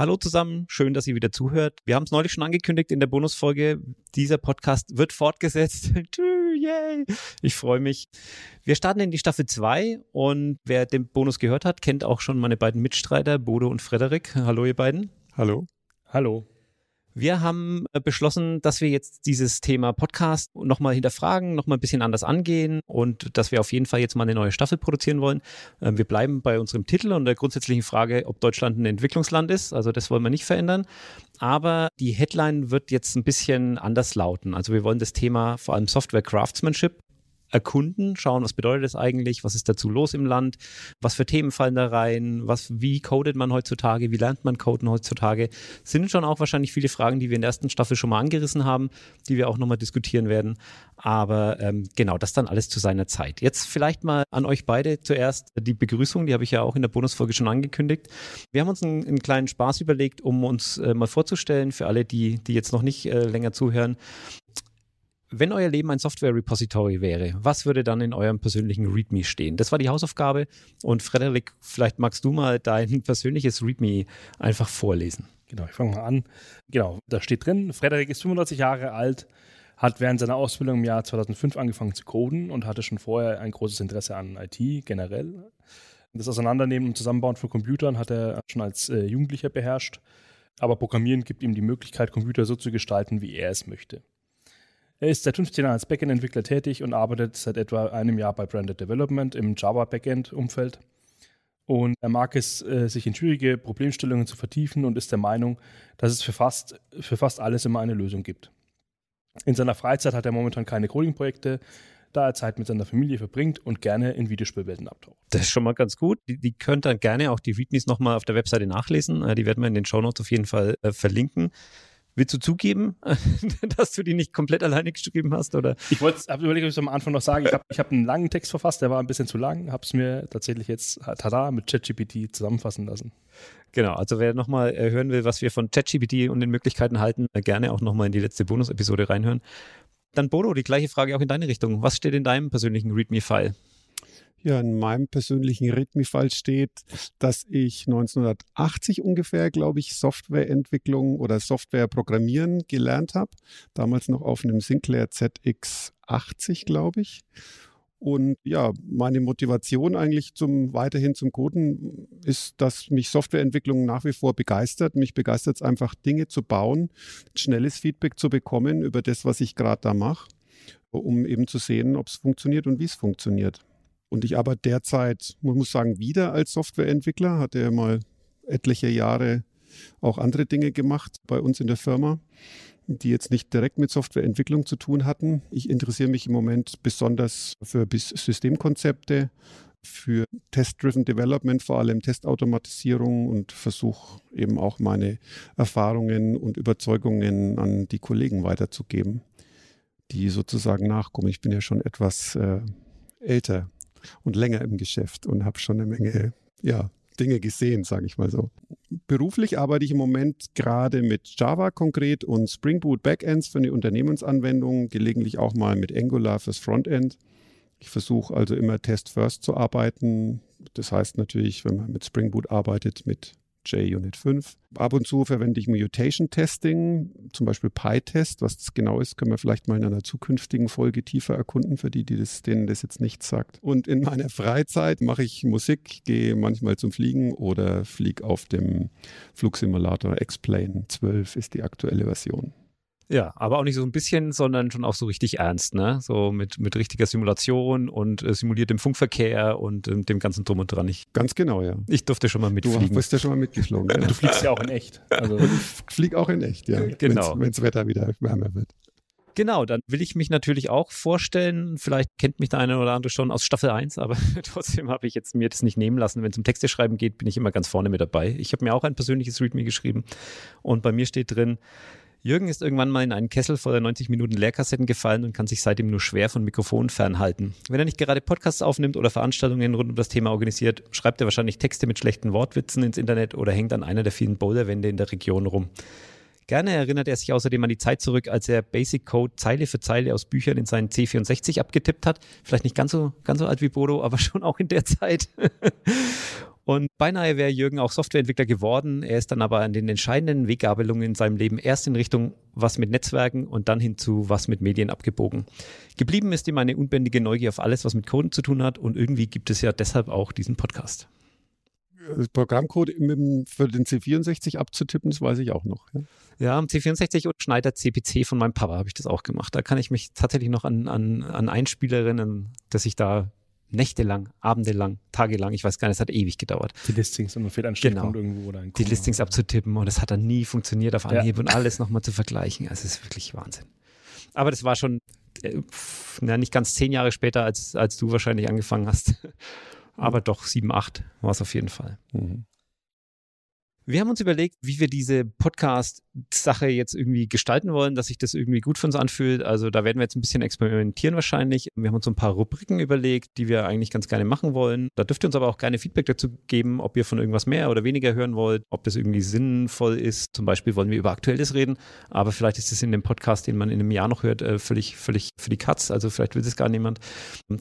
Hallo zusammen, schön, dass ihr wieder zuhört. Wir haben es neulich schon angekündigt in der Bonusfolge. Dieser Podcast wird fortgesetzt. Yay! Ich freue mich. Wir starten in die Staffel 2 und wer den Bonus gehört hat, kennt auch schon meine beiden Mitstreiter, Bodo und Frederik. Hallo, ihr beiden. Hallo. Hallo. Wir haben äh, beschlossen, dass wir jetzt dieses Thema Podcast nochmal hinterfragen, nochmal ein bisschen anders angehen und dass wir auf jeden Fall jetzt mal eine neue Staffel produzieren wollen. Ähm, wir bleiben bei unserem Titel und der grundsätzlichen Frage, ob Deutschland ein Entwicklungsland ist. Also das wollen wir nicht verändern. Aber die Headline wird jetzt ein bisschen anders lauten. Also wir wollen das Thema vor allem Software Craftsmanship erkunden, schauen, was bedeutet das eigentlich, was ist dazu los im Land, was für Themen fallen da rein, was, wie codet man heutzutage, wie lernt man Coden heutzutage, sind schon auch wahrscheinlich viele Fragen, die wir in der ersten Staffel schon mal angerissen haben, die wir auch nochmal diskutieren werden. Aber ähm, genau, das dann alles zu seiner Zeit. Jetzt vielleicht mal an euch beide zuerst die Begrüßung, die habe ich ja auch in der Bonusfolge schon angekündigt. Wir haben uns einen, einen kleinen Spaß überlegt, um uns äh, mal vorzustellen, für alle, die, die jetzt noch nicht äh, länger zuhören, wenn euer Leben ein Software-Repository wäre, was würde dann in eurem persönlichen README stehen? Das war die Hausaufgabe. Und Frederik, vielleicht magst du mal dein persönliches README einfach vorlesen. Genau, ich fange mal an. Genau, da steht drin, Frederik ist 35 Jahre alt, hat während seiner Ausbildung im Jahr 2005 angefangen zu coden und hatte schon vorher ein großes Interesse an IT generell. Das Auseinandernehmen und Zusammenbauen von Computern hat er schon als äh, Jugendlicher beherrscht. Aber Programmieren gibt ihm die Möglichkeit, Computer so zu gestalten, wie er es möchte. Er ist seit 15 Jahren als Backend-Entwickler tätig und arbeitet seit etwa einem Jahr bei Branded Development im Java-Backend-Umfeld. Und er mag es, äh, sich in schwierige Problemstellungen zu vertiefen und ist der Meinung, dass es für fast, für fast alles immer eine Lösung gibt. In seiner Freizeit hat er momentan keine Coding-Projekte, da er Zeit mit seiner Familie verbringt und gerne in Videospielwelten abtaucht. Das ist schon mal ganz gut. Die, die könnt dann gerne auch die Readmes nochmal auf der Webseite nachlesen. Äh, die werden wir in den Show Notes auf jeden Fall äh, verlinken. Willst du zugeben, dass du die nicht komplett alleine geschrieben hast? Oder? Ich wollte, habe überlegt, ob ich es am Anfang noch sage. Ich habe ich hab einen langen Text verfasst, der war ein bisschen zu lang, habe es mir tatsächlich jetzt, tada, mit ChatGPT zusammenfassen lassen. Genau, also wer nochmal äh, hören will, was wir von ChatGPT und den Möglichkeiten halten, äh, gerne auch nochmal in die letzte Bonus-Episode reinhören. Dann Bodo, die gleiche Frage auch in deine Richtung. Was steht in deinem persönlichen README-File? Ja, in meinem persönlichen README-Fall steht, dass ich 1980 ungefähr, glaube ich, Softwareentwicklung oder Softwareprogrammieren gelernt habe. Damals noch auf einem Sinclair ZX80, glaube ich. Und ja, meine Motivation eigentlich zum weiterhin zum Coden ist, dass mich Softwareentwicklung nach wie vor begeistert. Mich begeistert es einfach, Dinge zu bauen, schnelles Feedback zu bekommen über das, was ich gerade da mache, um eben zu sehen, ob es funktioniert und wie es funktioniert. Und ich arbeite derzeit, man muss sagen, wieder als Softwareentwickler. Hatte ja mal etliche Jahre auch andere Dinge gemacht bei uns in der Firma, die jetzt nicht direkt mit Softwareentwicklung zu tun hatten. Ich interessiere mich im Moment besonders für Systemkonzepte, für Test-Driven Development, vor allem Testautomatisierung und versuche eben auch meine Erfahrungen und Überzeugungen an die Kollegen weiterzugeben, die sozusagen nachkommen. Ich bin ja schon etwas äh, älter und länger im Geschäft und habe schon eine Menge, ja, Dinge gesehen, sage ich mal so. Beruflich arbeite ich im Moment gerade mit Java konkret und Spring Boot Backends für eine Unternehmensanwendung, gelegentlich auch mal mit Angular fürs Frontend. Ich versuche also immer Test First zu arbeiten. Das heißt natürlich, wenn man mit Spring Boot arbeitet, mit JUnit 5. Ab und zu verwende ich Mutation Testing, zum Beispiel PyTest. Was das genau ist, können wir vielleicht mal in einer zukünftigen Folge tiefer erkunden, für die, die das, denen das jetzt nichts sagt. Und in meiner Freizeit mache ich Musik, gehe manchmal zum Fliegen oder fliege auf dem Flugsimulator X-Plane 12 ist die aktuelle Version. Ja, aber auch nicht so ein bisschen, sondern schon auch so richtig ernst, ne? So mit, mit richtiger Simulation und äh, simuliertem Funkverkehr und äh, dem ganzen Drum und Dran. Ich, Ganz genau, ja. Ich durfte schon mal mitfliegen. Du bist ja schon mal mitgeflogen. ja. Du fliegst ja auch in echt. Also. Und ich fliege auch in echt, ja. Genau. Wenn das Wetter wieder wärmer wird. Genau, dann will ich mich natürlich auch vorstellen. Vielleicht kennt mich der eine oder andere schon aus Staffel 1, aber trotzdem habe ich jetzt mir das nicht nehmen lassen. Wenn es um Texte schreiben geht, bin ich immer ganz vorne mit dabei. Ich habe mir auch ein persönliches README geschrieben und bei mir steht drin, Jürgen ist irgendwann mal in einen Kessel vor der 90 Minuten Lehrkassetten gefallen und kann sich seitdem nur schwer von Mikrofonen fernhalten. Wenn er nicht gerade Podcasts aufnimmt oder Veranstaltungen rund um das Thema organisiert, schreibt er wahrscheinlich Texte mit schlechten Wortwitzen ins Internet oder hängt an einer der vielen Boulderwände in der Region rum. Gerne erinnert er sich außerdem an die Zeit zurück, als er Basic Code Zeile für Zeile aus Büchern in seinen C64 abgetippt hat. Vielleicht nicht ganz so, ganz so alt wie Bodo, aber schon auch in der Zeit. Und beinahe wäre Jürgen auch Softwareentwickler geworden. Er ist dann aber an den entscheidenden Weggabelungen in seinem Leben erst in Richtung was mit Netzwerken und dann hin zu was mit Medien abgebogen. Geblieben ist ihm eine unbändige Neugier auf alles, was mit Coden zu tun hat und irgendwie gibt es ja deshalb auch diesen Podcast. Programmcode für den C64 abzutippen, das weiß ich auch noch. Ja, ja am C64 und Schneider CPC von meinem Papa habe ich das auch gemacht. Da kann ich mich tatsächlich noch an, an, an Einspielerinnen, dass ich da nächtelang, abendelang, tagelang, ich weiß gar nicht, es hat ewig gedauert. Die Listings und fehlt ein genau. irgendwo oder ein Die Listings abzutippen und es hat dann nie funktioniert auf Anhieb ja. und alles nochmal zu vergleichen. Also es ist wirklich Wahnsinn. Aber das war schon äh, na, nicht ganz zehn Jahre später, als, als du wahrscheinlich angefangen hast. Aber doch sieben, acht war es auf jeden Fall. Mhm. Wir haben uns überlegt, wie wir diese Podcast-Sache jetzt irgendwie gestalten wollen, dass sich das irgendwie gut für uns anfühlt. Also da werden wir jetzt ein bisschen experimentieren wahrscheinlich. Wir haben uns so ein paar Rubriken überlegt, die wir eigentlich ganz gerne machen wollen. Da dürft ihr uns aber auch gerne Feedback dazu geben, ob ihr von irgendwas mehr oder weniger hören wollt, ob das irgendwie sinnvoll ist. Zum Beispiel wollen wir über Aktuelles reden, aber vielleicht ist es in dem Podcast, den man in einem Jahr noch hört, äh, völlig, völlig für die Katz. Also vielleicht will es gar niemand.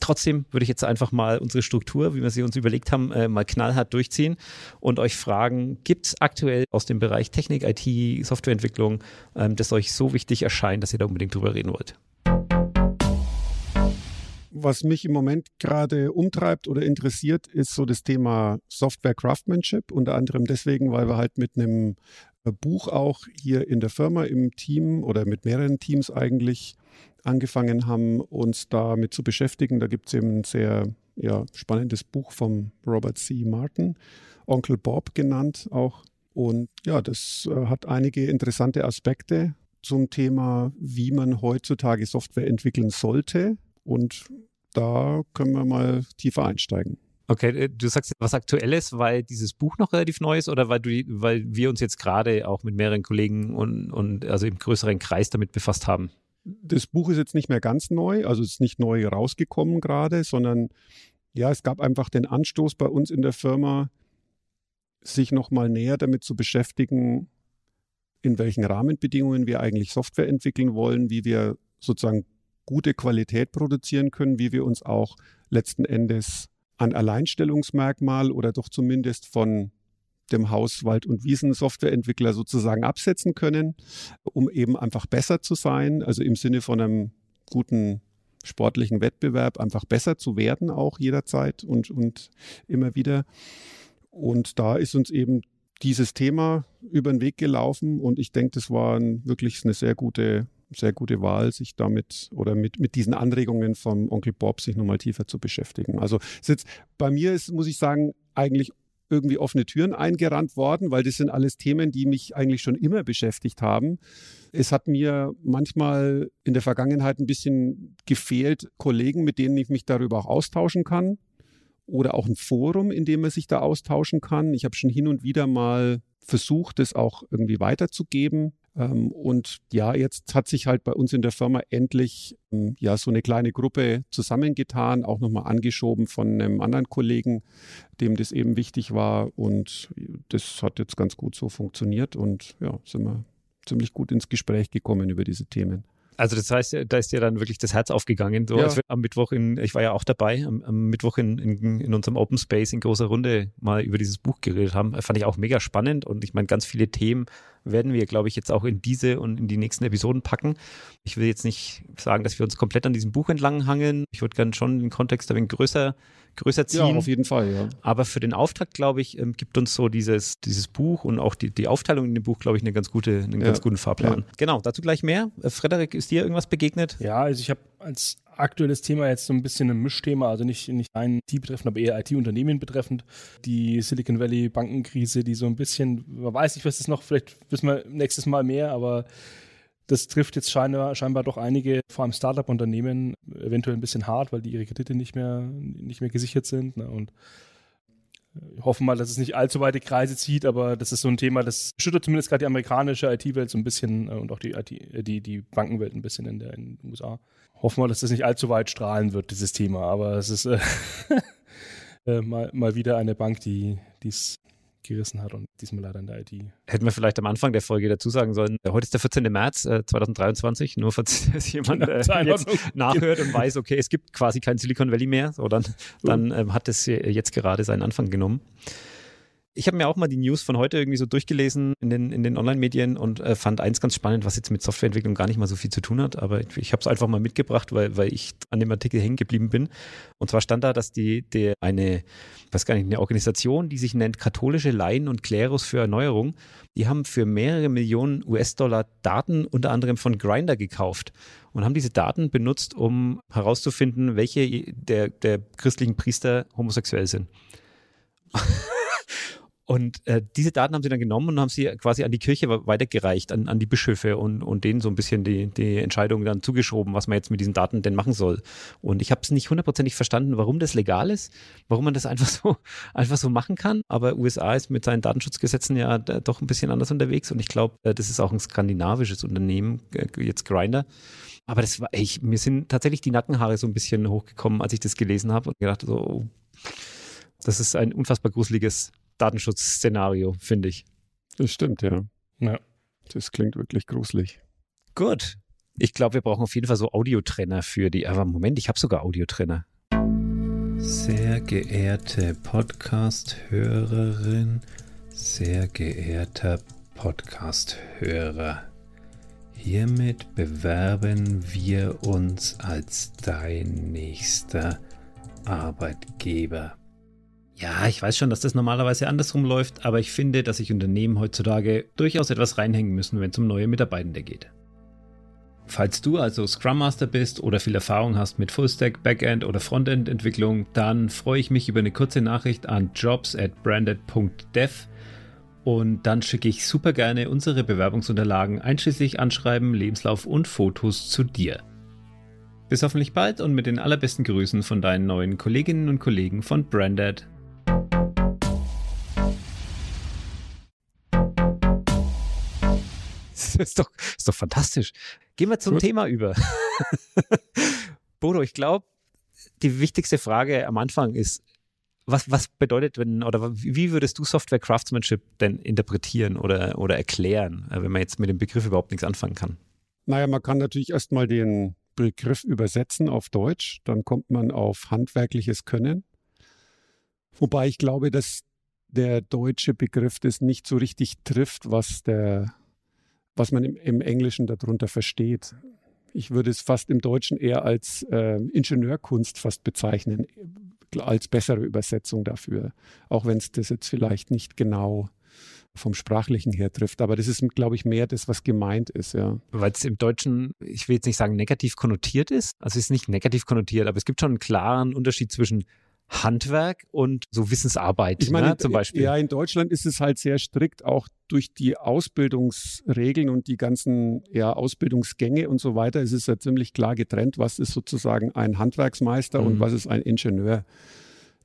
Trotzdem würde ich jetzt einfach mal unsere Struktur, wie wir sie uns überlegt haben, äh, mal knallhart durchziehen und euch fragen, gibt es aktuell aus dem Bereich Technik, IT, Softwareentwicklung, ähm, das euch so wichtig erscheint, dass ihr da unbedingt drüber reden wollt? Was mich im Moment gerade umtreibt oder interessiert, ist so das Thema Software Craftsmanship. Unter anderem deswegen, weil wir halt mit einem äh, Buch auch hier in der Firma im Team oder mit mehreren Teams eigentlich angefangen haben, uns damit zu beschäftigen. Da gibt es eben ein sehr ja, spannendes Buch vom Robert C. Martin, Onkel Bob genannt auch. Und ja, das äh, hat einige interessante Aspekte zum Thema, wie man heutzutage Software entwickeln sollte. Und da können wir mal tiefer einsteigen. Okay, äh, du sagst was Aktuelles, weil dieses Buch noch relativ neu ist oder weil du, weil wir uns jetzt gerade auch mit mehreren Kollegen und, und also im größeren Kreis damit befasst haben? Das Buch ist jetzt nicht mehr ganz neu, also es ist nicht neu rausgekommen gerade, sondern ja, es gab einfach den Anstoß bei uns in der Firma, sich nochmal näher damit zu beschäftigen, in welchen Rahmenbedingungen wir eigentlich Software entwickeln wollen, wie wir sozusagen gute Qualität produzieren können, wie wir uns auch letzten Endes an Alleinstellungsmerkmal oder doch zumindest von dem Haus Wald- und Wiesen-Softwareentwickler sozusagen absetzen können, um eben einfach besser zu sein, also im Sinne von einem guten sportlichen Wettbewerb einfach besser zu werden, auch jederzeit und, und immer wieder. Und da ist uns eben dieses Thema über den Weg gelaufen und ich denke, das war ein, wirklich eine sehr gute, sehr gute Wahl, sich damit oder mit, mit diesen Anregungen vom Onkel Bob sich nochmal tiefer zu beschäftigen. Also jetzt, bei mir ist, muss ich sagen, eigentlich irgendwie offene Türen eingerannt worden, weil das sind alles Themen, die mich eigentlich schon immer beschäftigt haben. Es hat mir manchmal in der Vergangenheit ein bisschen gefehlt, Kollegen, mit denen ich mich darüber auch austauschen kann oder auch ein Forum, in dem man sich da austauschen kann. Ich habe schon hin und wieder mal versucht, das auch irgendwie weiterzugeben. Ähm, und ja, jetzt hat sich halt bei uns in der Firma endlich ähm, ja so eine kleine Gruppe zusammengetan, auch nochmal angeschoben von einem anderen Kollegen, dem das eben wichtig war. Und das hat jetzt ganz gut so funktioniert und ja, sind wir ziemlich gut ins Gespräch gekommen über diese Themen. Also das heißt, da ist dir dann wirklich das Herz aufgegangen. So, ja. als wir am Mittwoch in, ich war ja auch dabei, am, am Mittwoch in, in, in, unserem Open Space in großer Runde mal über dieses Buch geredet haben, fand ich auch mega spannend und ich meine, ganz viele Themen werden wir, glaube ich, jetzt auch in diese und in die nächsten Episoden packen. Ich will jetzt nicht sagen, dass wir uns komplett an diesem Buch entlang hangeln. Ich würde gerne schon den Kontext ein wenig größer größer ziehen. Ja, auf jeden Fall, ja. Aber für den Auftakt, glaube ich, ähm, gibt uns so dieses, dieses Buch und auch die, die Aufteilung in dem Buch, glaube ich, eine ganz gute, einen ja. ganz guten Fahrplan. Ja. Genau, dazu gleich mehr. Äh, Frederik, ist dir irgendwas begegnet? Ja, also ich habe als aktuelles Thema jetzt so ein bisschen ein Mischthema, also nicht, nicht ein IT betreffend, aber eher IT-Unternehmen betreffend. Die Silicon Valley Bankenkrise, die so ein bisschen, man weiß nicht, was das noch, vielleicht wissen wir nächstes Mal mehr, aber das trifft jetzt scheinbar, scheinbar doch einige, vor allem Startup-Unternehmen, eventuell ein bisschen hart, weil die ihre Kredite nicht mehr, nicht mehr gesichert sind. Ne? Und äh, hoffen mal, dass es nicht allzu weite Kreise zieht, aber das ist so ein Thema, das schüttert zumindest gerade die amerikanische IT-Welt so ein bisschen äh, und auch die, IT, äh, die, die Bankenwelt ein bisschen in, der, in den USA. Hoffen wir, dass das nicht allzu weit strahlen wird, dieses Thema. Aber es ist äh, mal, mal wieder eine Bank, die es gerissen hat und diesmal leider in der IT. Hätten wir vielleicht am Anfang der Folge dazu sagen sollen, äh, heute ist der 14. März äh, 2023, nur falls jemand äh, jetzt nachhört und weiß, okay, es gibt quasi kein Silicon Valley mehr, so dann, dann ähm, hat es jetzt gerade seinen Anfang genommen. Ich habe mir auch mal die News von heute irgendwie so durchgelesen in den, in den Online-Medien und äh, fand eins ganz spannend, was jetzt mit Softwareentwicklung gar nicht mal so viel zu tun hat, aber ich, ich habe es einfach mal mitgebracht, weil, weil ich an dem Artikel hängen geblieben bin. Und zwar stand da, dass die, die eine, weiß gar nicht, eine Organisation, die sich nennt Katholische Laien und Klerus für Erneuerung, die haben für mehrere Millionen US-Dollar Daten unter anderem von Grinder gekauft und haben diese Daten benutzt, um herauszufinden, welche der, der christlichen Priester homosexuell sind. Und äh, diese Daten haben sie dann genommen und haben sie quasi an die Kirche weitergereicht, an, an die Bischöfe und, und denen so ein bisschen die, die Entscheidung dann zugeschoben, was man jetzt mit diesen Daten denn machen soll. Und ich habe es nicht hundertprozentig verstanden, warum das legal ist, warum man das einfach so, einfach so machen kann. Aber USA ist mit seinen Datenschutzgesetzen ja doch ein bisschen anders unterwegs und ich glaube, äh, das ist auch ein skandinavisches Unternehmen, äh, jetzt Grinder. Aber das war, ich, mir sind tatsächlich die Nackenhaare so ein bisschen hochgekommen, als ich das gelesen habe und gedacht so, oh, das ist ein unfassbar gruseliges Datenschutzszenario, finde ich. Das stimmt, ja. Ja. Das klingt wirklich gruselig. Gut. Ich glaube, wir brauchen auf jeden Fall so Audiotrenner für die. Aber Moment, ich habe sogar Audiotrenner. Sehr geehrte Podcast-Hörerin, sehr geehrter Podcast-Hörer. Hiermit bewerben wir uns als dein nächster Arbeitgeber. Ja, ich weiß schon, dass das normalerweise andersrum läuft, aber ich finde, dass sich Unternehmen heutzutage durchaus etwas reinhängen müssen, wenn es um neue Mitarbeitende geht. Falls du also Scrum Master bist oder viel Erfahrung hast mit Fullstack, Backend oder Frontend Entwicklung, dann freue ich mich über eine kurze Nachricht an jobs at branded.dev und dann schicke ich super gerne unsere Bewerbungsunterlagen einschließlich Anschreiben, Lebenslauf und Fotos zu dir. Bis hoffentlich bald und mit den allerbesten Grüßen von deinen neuen Kolleginnen und Kollegen von Branded. Das ist doch, ist doch fantastisch. Gehen wir zum Gut. Thema über. Bodo, ich glaube, die wichtigste Frage am Anfang ist, was, was bedeutet, wenn, oder wie würdest du Software Craftsmanship denn interpretieren oder, oder erklären, äh, wenn man jetzt mit dem Begriff überhaupt nichts anfangen kann? Naja, man kann natürlich erstmal den Begriff übersetzen auf Deutsch, dann kommt man auf handwerkliches Können. Wobei ich glaube, dass der deutsche Begriff das nicht so richtig trifft, was, der, was man im, im Englischen darunter versteht. Ich würde es fast im Deutschen eher als äh, Ingenieurkunst fast bezeichnen, als bessere Übersetzung dafür, auch wenn es das jetzt vielleicht nicht genau vom Sprachlichen her trifft. Aber das ist, glaube ich, mehr das, was gemeint ist, ja. Weil es im Deutschen, ich will jetzt nicht sagen negativ konnotiert ist, also es ist nicht negativ konnotiert, aber es gibt schon einen klaren Unterschied zwischen Handwerk und so Wissensarbeit ich meine, ne, zum Beispiel. Ja, in Deutschland ist es halt sehr strikt, auch durch die Ausbildungsregeln und die ganzen ja, Ausbildungsgänge und so weiter. Es ist ja ziemlich klar getrennt, was ist sozusagen ein Handwerksmeister mhm. und was ist ein Ingenieur.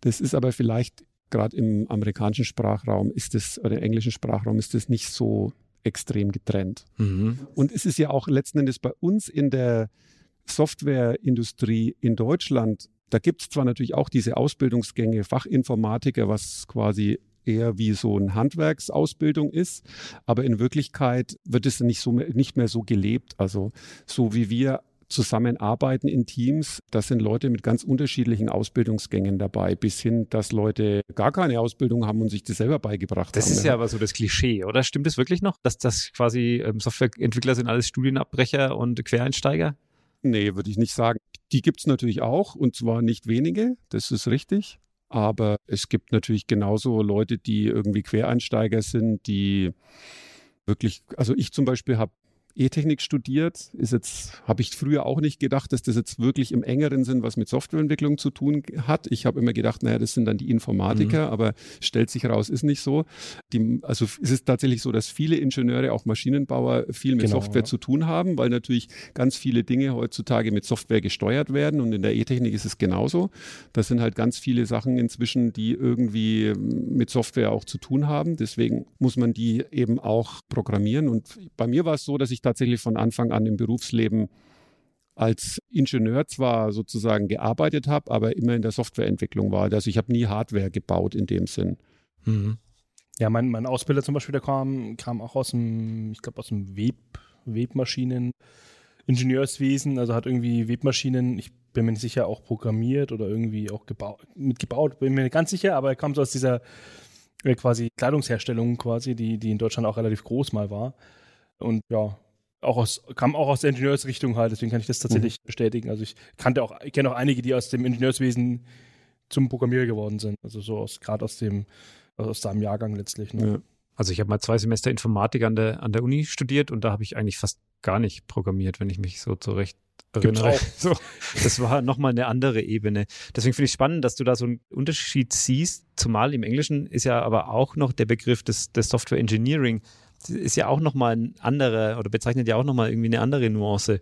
Das ist aber vielleicht gerade im amerikanischen Sprachraum ist es, oder im englischen Sprachraum ist es nicht so extrem getrennt. Mhm. Und es ist ja auch letzten Endes bei uns in der Softwareindustrie in Deutschland da gibt es zwar natürlich auch diese Ausbildungsgänge Fachinformatiker, was quasi eher wie so eine Handwerksausbildung ist, aber in Wirklichkeit wird es nicht, so, nicht mehr so gelebt. Also so wie wir zusammenarbeiten in Teams, da sind Leute mit ganz unterschiedlichen Ausbildungsgängen dabei, bis hin, dass Leute gar keine Ausbildung haben und sich das selber beigebracht das haben. Das ist ja aber so das Klischee, oder? Stimmt es wirklich noch, dass das quasi ähm, Softwareentwickler sind alles Studienabbrecher und Quereinsteiger? Nee, würde ich nicht sagen. Die gibt es natürlich auch und zwar nicht wenige, das ist richtig. Aber es gibt natürlich genauso Leute, die irgendwie Quereinsteiger sind, die wirklich, also ich zum Beispiel habe E-Technik studiert, ist jetzt, habe ich früher auch nicht gedacht, dass das jetzt wirklich im engeren Sinn was mit Softwareentwicklung zu tun hat. Ich habe immer gedacht, naja, das sind dann die Informatiker, mhm. aber stellt sich raus, ist nicht so. Die, also es ist tatsächlich so, dass viele Ingenieure, auch Maschinenbauer, viel mit genau, Software ja. zu tun haben, weil natürlich ganz viele Dinge heutzutage mit Software gesteuert werden und in der E-Technik ist es genauso. Das sind halt ganz viele Sachen inzwischen, die irgendwie mit Software auch zu tun haben. Deswegen muss man die eben auch programmieren. Und bei mir war es so, dass ich tatsächlich von Anfang an im Berufsleben als Ingenieur zwar sozusagen gearbeitet habe, aber immer in der Softwareentwicklung war. Also ich habe nie Hardware gebaut in dem Sinn. Mhm. Ja, mein, mein Ausbilder zum Beispiel, der kam, kam auch aus dem, ich glaube, aus dem Web, Webmaschinen, Ingenieurswesen, also hat irgendwie Webmaschinen, ich bin mir nicht sicher, auch programmiert oder irgendwie auch gebaut, mitgebaut, bin mir nicht ganz sicher, aber er kam so aus dieser äh, quasi Kleidungsherstellung quasi, die, die in Deutschland auch relativ groß mal war. Und ja, auch aus, kam auch aus der Ingenieursrichtung halt, deswegen kann ich das tatsächlich mhm. bestätigen. Also ich kannte auch, ich kenne auch einige, die aus dem Ingenieurswesen zum Programmierer geworden sind. Also so aus, gerade aus dem, aus seinem Jahrgang letztlich. Ne? Ja. Also ich habe mal zwei Semester Informatik an der, an der Uni studiert und da habe ich eigentlich fast gar nicht programmiert, wenn ich mich so zurecht erinnere. So, das war nochmal eine andere Ebene. Deswegen finde ich spannend, dass du da so einen Unterschied siehst, zumal im Englischen ist ja aber auch noch der Begriff des, des Software Engineering ist ja auch nochmal ein anderer oder bezeichnet ja auch nochmal irgendwie eine andere Nuance.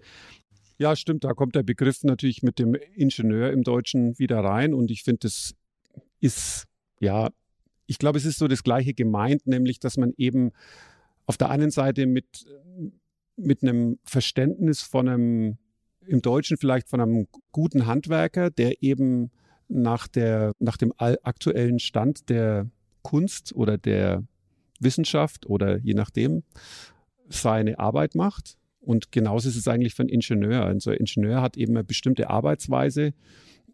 Ja, stimmt. Da kommt der Begriff natürlich mit dem Ingenieur im Deutschen wieder rein und ich finde, das ist ja ich glaube, es ist so das Gleiche gemeint, nämlich, dass man eben auf der einen Seite mit, mit einem Verständnis von einem, im Deutschen vielleicht von einem guten Handwerker, der eben nach, der, nach dem aktuellen Stand der Kunst oder der Wissenschaft oder je nachdem seine Arbeit macht. Und genauso ist es eigentlich für einen Ingenieur. Also ein Ingenieur hat eben eine bestimmte Arbeitsweise,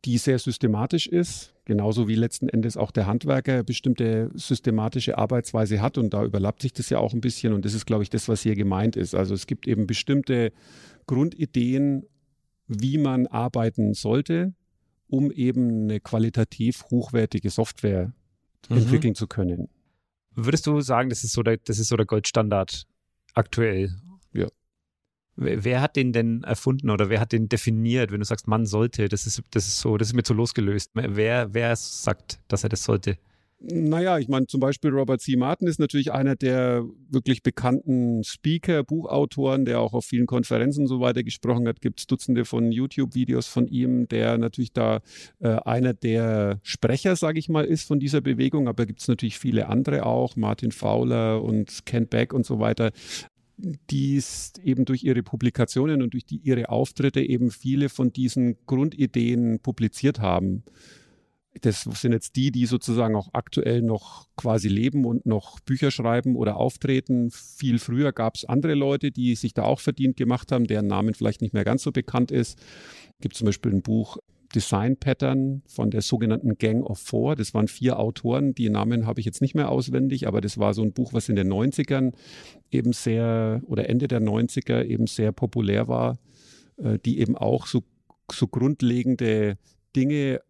die sehr systematisch ist, genauso wie letzten Endes auch der Handwerker bestimmte systematische Arbeitsweise hat und da überlappt sich das ja auch ein bisschen und das ist, glaube ich, das, was hier gemeint ist. Also es gibt eben bestimmte Grundideen, wie man arbeiten sollte, um eben eine qualitativ hochwertige Software mhm. entwickeln zu können. Würdest du sagen, das ist so der, das ist so der Goldstandard aktuell? Ja. Wer hat den denn erfunden oder wer hat den definiert, wenn du sagst, man sollte? Das ist, das ist so, das ist mir zu losgelöst. Wer, wer sagt, dass er das sollte? Naja, ich meine, zum Beispiel Robert C. Martin ist natürlich einer der wirklich bekannten Speaker, Buchautoren, der auch auf vielen Konferenzen und so weiter gesprochen hat. Gibt es Dutzende von YouTube-Videos von ihm, der natürlich da äh, einer der Sprecher, sage ich mal, ist von dieser Bewegung. Aber gibt es natürlich viele andere auch, Martin Fowler und Ken Beck und so weiter, die eben durch ihre Publikationen und durch die, ihre Auftritte eben viele von diesen Grundideen publiziert haben. Das sind jetzt die, die sozusagen auch aktuell noch quasi leben und noch Bücher schreiben oder auftreten. Viel früher gab es andere Leute, die sich da auch verdient gemacht haben, deren Namen vielleicht nicht mehr ganz so bekannt ist. Es gibt zum Beispiel ein Buch Design Pattern von der sogenannten Gang of Four. Das waren vier Autoren. Die Namen habe ich jetzt nicht mehr auswendig, aber das war so ein Buch, was in den 90ern eben sehr oder Ende der 90er eben sehr populär war, äh, die eben auch so, so grundlegende Dinge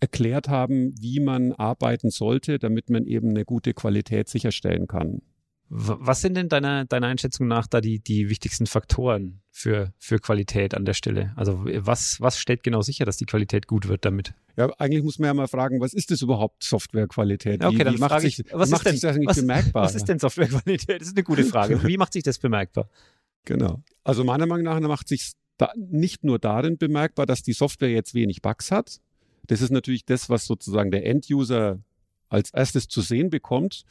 erklärt haben, wie man arbeiten sollte, damit man eben eine gute Qualität sicherstellen kann. Was sind denn deiner, deiner Einschätzung nach da die, die wichtigsten Faktoren für, für Qualität an der Stelle? Also was, was stellt genau sicher, dass die Qualität gut wird damit? Ja, eigentlich muss man ja mal fragen, was ist das überhaupt Softwarequalität? Okay, wie, dann wie macht sich, was macht denn, sich das was, bemerkbar? Was ist denn Softwarequalität? Das ist eine gute Frage. wie macht sich das bemerkbar? Genau. Also meiner Meinung nach macht sich nicht nur darin bemerkbar, dass die Software jetzt wenig Bugs hat. Das ist natürlich das, was sozusagen der Enduser als erstes zu sehen bekommt,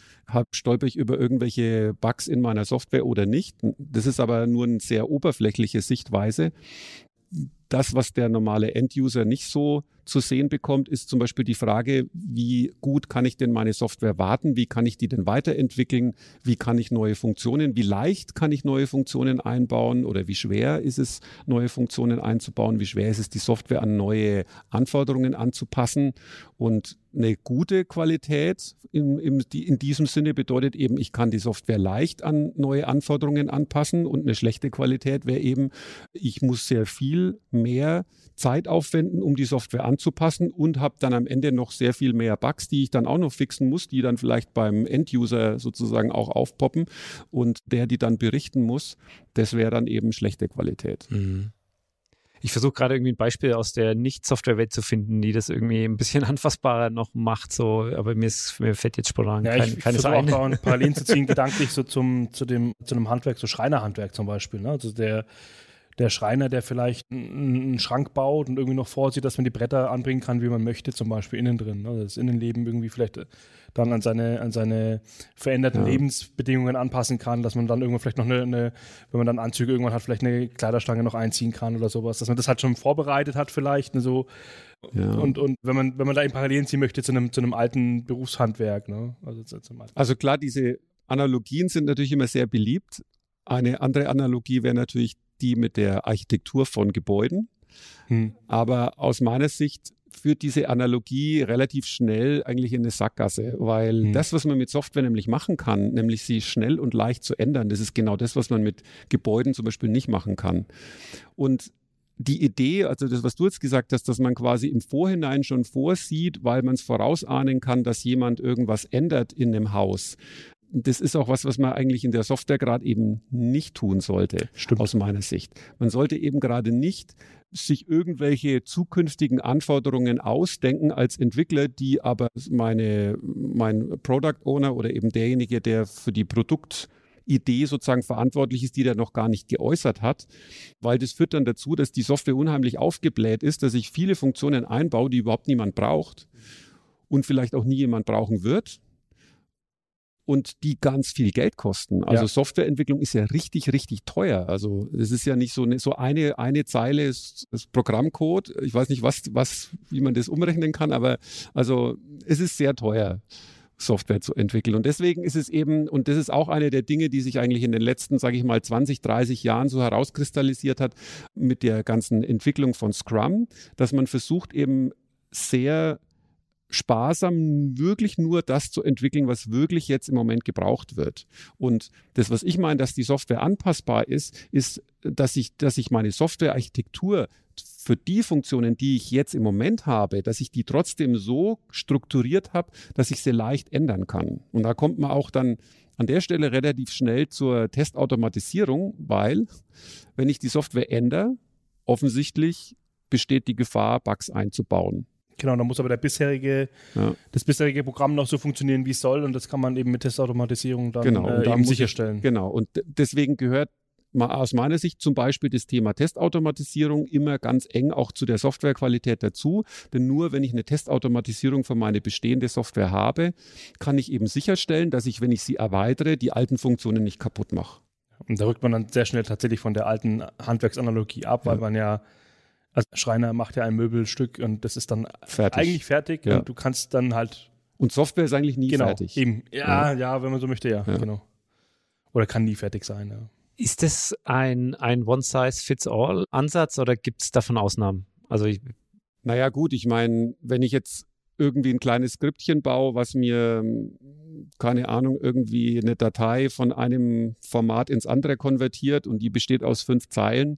stolper ich über irgendwelche Bugs in meiner Software oder nicht. Das ist aber nur eine sehr oberflächliche Sichtweise. Das, was der normale Enduser nicht so zu sehen bekommt, ist zum Beispiel die Frage, wie gut kann ich denn meine Software warten? Wie kann ich die denn weiterentwickeln? Wie kann ich neue Funktionen, wie leicht kann ich neue Funktionen einbauen oder wie schwer ist es, neue Funktionen einzubauen? Wie schwer ist es, die Software an neue Anforderungen anzupassen? Und eine gute Qualität in, in, in, diesem Sinne bedeutet eben, ich kann die Software leicht an neue Anforderungen anpassen und eine schlechte Qualität wäre eben, ich muss sehr viel mehr Zeit aufwenden, um die Software anzupassen und habe dann am Ende noch sehr viel mehr Bugs, die ich dann auch noch fixen muss, die dann vielleicht beim Enduser sozusagen auch aufpoppen und der die dann berichten muss. Das wäre dann eben schlechte Qualität. Mhm. Ich versuche gerade irgendwie ein Beispiel aus der Nicht-Software-Welt zu finden, die das irgendwie ein bisschen anfassbarer noch macht, so, aber mir, ist, mir fällt jetzt spontan ja, kein, ich, keines ich ein. auch Parallelen zu ziehen, gedanklich so zum, zu dem, zu einem Handwerk, so Schreinerhandwerk zum Beispiel, ne? Also der, der Schreiner, der vielleicht einen Schrank baut und irgendwie noch vorsieht, dass man die Bretter anbringen kann, wie man möchte, zum Beispiel innen drin. Also das Innenleben irgendwie vielleicht äh, dann an seine, an seine veränderten ja. Lebensbedingungen anpassen kann, dass man dann irgendwann vielleicht noch eine, eine, wenn man dann Anzüge irgendwann hat, vielleicht eine Kleiderstange noch einziehen kann oder sowas, dass man das halt schon vorbereitet hat vielleicht, ne, so Ja. Und, und wenn man, wenn man da in Parallelen ziehen möchte zu einem, zu einem alten Berufshandwerk, ne? Also, also klar, diese Analogien sind natürlich immer sehr beliebt. Eine andere Analogie wäre natürlich die mit der Architektur von Gebäuden. Hm. Aber aus meiner Sicht führt diese Analogie relativ schnell eigentlich in eine Sackgasse, weil hm. das, was man mit Software nämlich machen kann, nämlich sie schnell und leicht zu ändern, das ist genau das, was man mit Gebäuden zum Beispiel nicht machen kann. Und die Idee, also das, was du jetzt gesagt hast, dass man quasi im Vorhinein schon vorsieht, weil man es vorausahnen kann, dass jemand irgendwas ändert in dem Haus. Das ist auch was, was man eigentlich in der Software gerade eben nicht tun sollte, Stimmt. aus meiner Sicht. Man sollte eben gerade nicht sich irgendwelche zukünftigen Anforderungen ausdenken als Entwickler, die aber meine, mein Product Owner oder eben derjenige, der für die Produktidee sozusagen verantwortlich ist, die der noch gar nicht geäußert hat, weil das führt dann dazu, dass die Software unheimlich aufgebläht ist, dass ich viele Funktionen einbaue, die überhaupt niemand braucht und vielleicht auch nie jemand brauchen wird und die ganz viel Geld kosten. Also ja. Softwareentwicklung ist ja richtig, richtig teuer. Also es ist ja nicht so eine, so eine, eine Zeile ist, ist Programmcode. Ich weiß nicht, was, was, wie man das umrechnen kann, aber also es ist sehr teuer. Software zu entwickeln. Und deswegen ist es eben, und das ist auch eine der Dinge, die sich eigentlich in den letzten, sage ich mal, 20, 30 Jahren so herauskristallisiert hat mit der ganzen Entwicklung von Scrum, dass man versucht eben sehr sparsam wirklich nur das zu entwickeln, was wirklich jetzt im Moment gebraucht wird. Und das, was ich meine, dass die Software anpassbar ist, ist, dass ich, dass ich meine Softwarearchitektur für die Funktionen, die ich jetzt im Moment habe, dass ich die trotzdem so strukturiert habe, dass ich sie leicht ändern kann. Und da kommt man auch dann an der Stelle relativ schnell zur Testautomatisierung, weil wenn ich die Software ändere, offensichtlich besteht die Gefahr, Bugs einzubauen. Genau, da muss aber der bisherige, ja. das bisherige Programm noch so funktionieren, wie es soll und das kann man eben mit Testautomatisierung dann genau, äh, eben sicherstellen. Ich, genau, und deswegen gehört aus meiner Sicht zum Beispiel das Thema Testautomatisierung immer ganz eng auch zu der Softwarequalität dazu. Denn nur wenn ich eine Testautomatisierung für meine bestehende Software habe, kann ich eben sicherstellen, dass ich, wenn ich sie erweitere, die alten Funktionen nicht kaputt mache. Und da rückt man dann sehr schnell tatsächlich von der alten Handwerksanalogie ab, weil ja. man ja also Schreiner macht ja ein Möbelstück und das ist dann fertig. eigentlich fertig ja. und du kannst dann halt. Und Software ist eigentlich nie genau, fertig. Eben. Ja, ja, ja, wenn man so möchte, ja, ja, genau. Oder kann nie fertig sein, ja. Ist das ein, ein One-Size-Fits-All-Ansatz oder gibt es davon Ausnahmen? Also ich, naja, gut, ich meine, wenn ich jetzt irgendwie ein kleines Skriptchen baue, was mir, keine Ahnung, irgendwie eine Datei von einem Format ins andere konvertiert und die besteht aus fünf Zeilen,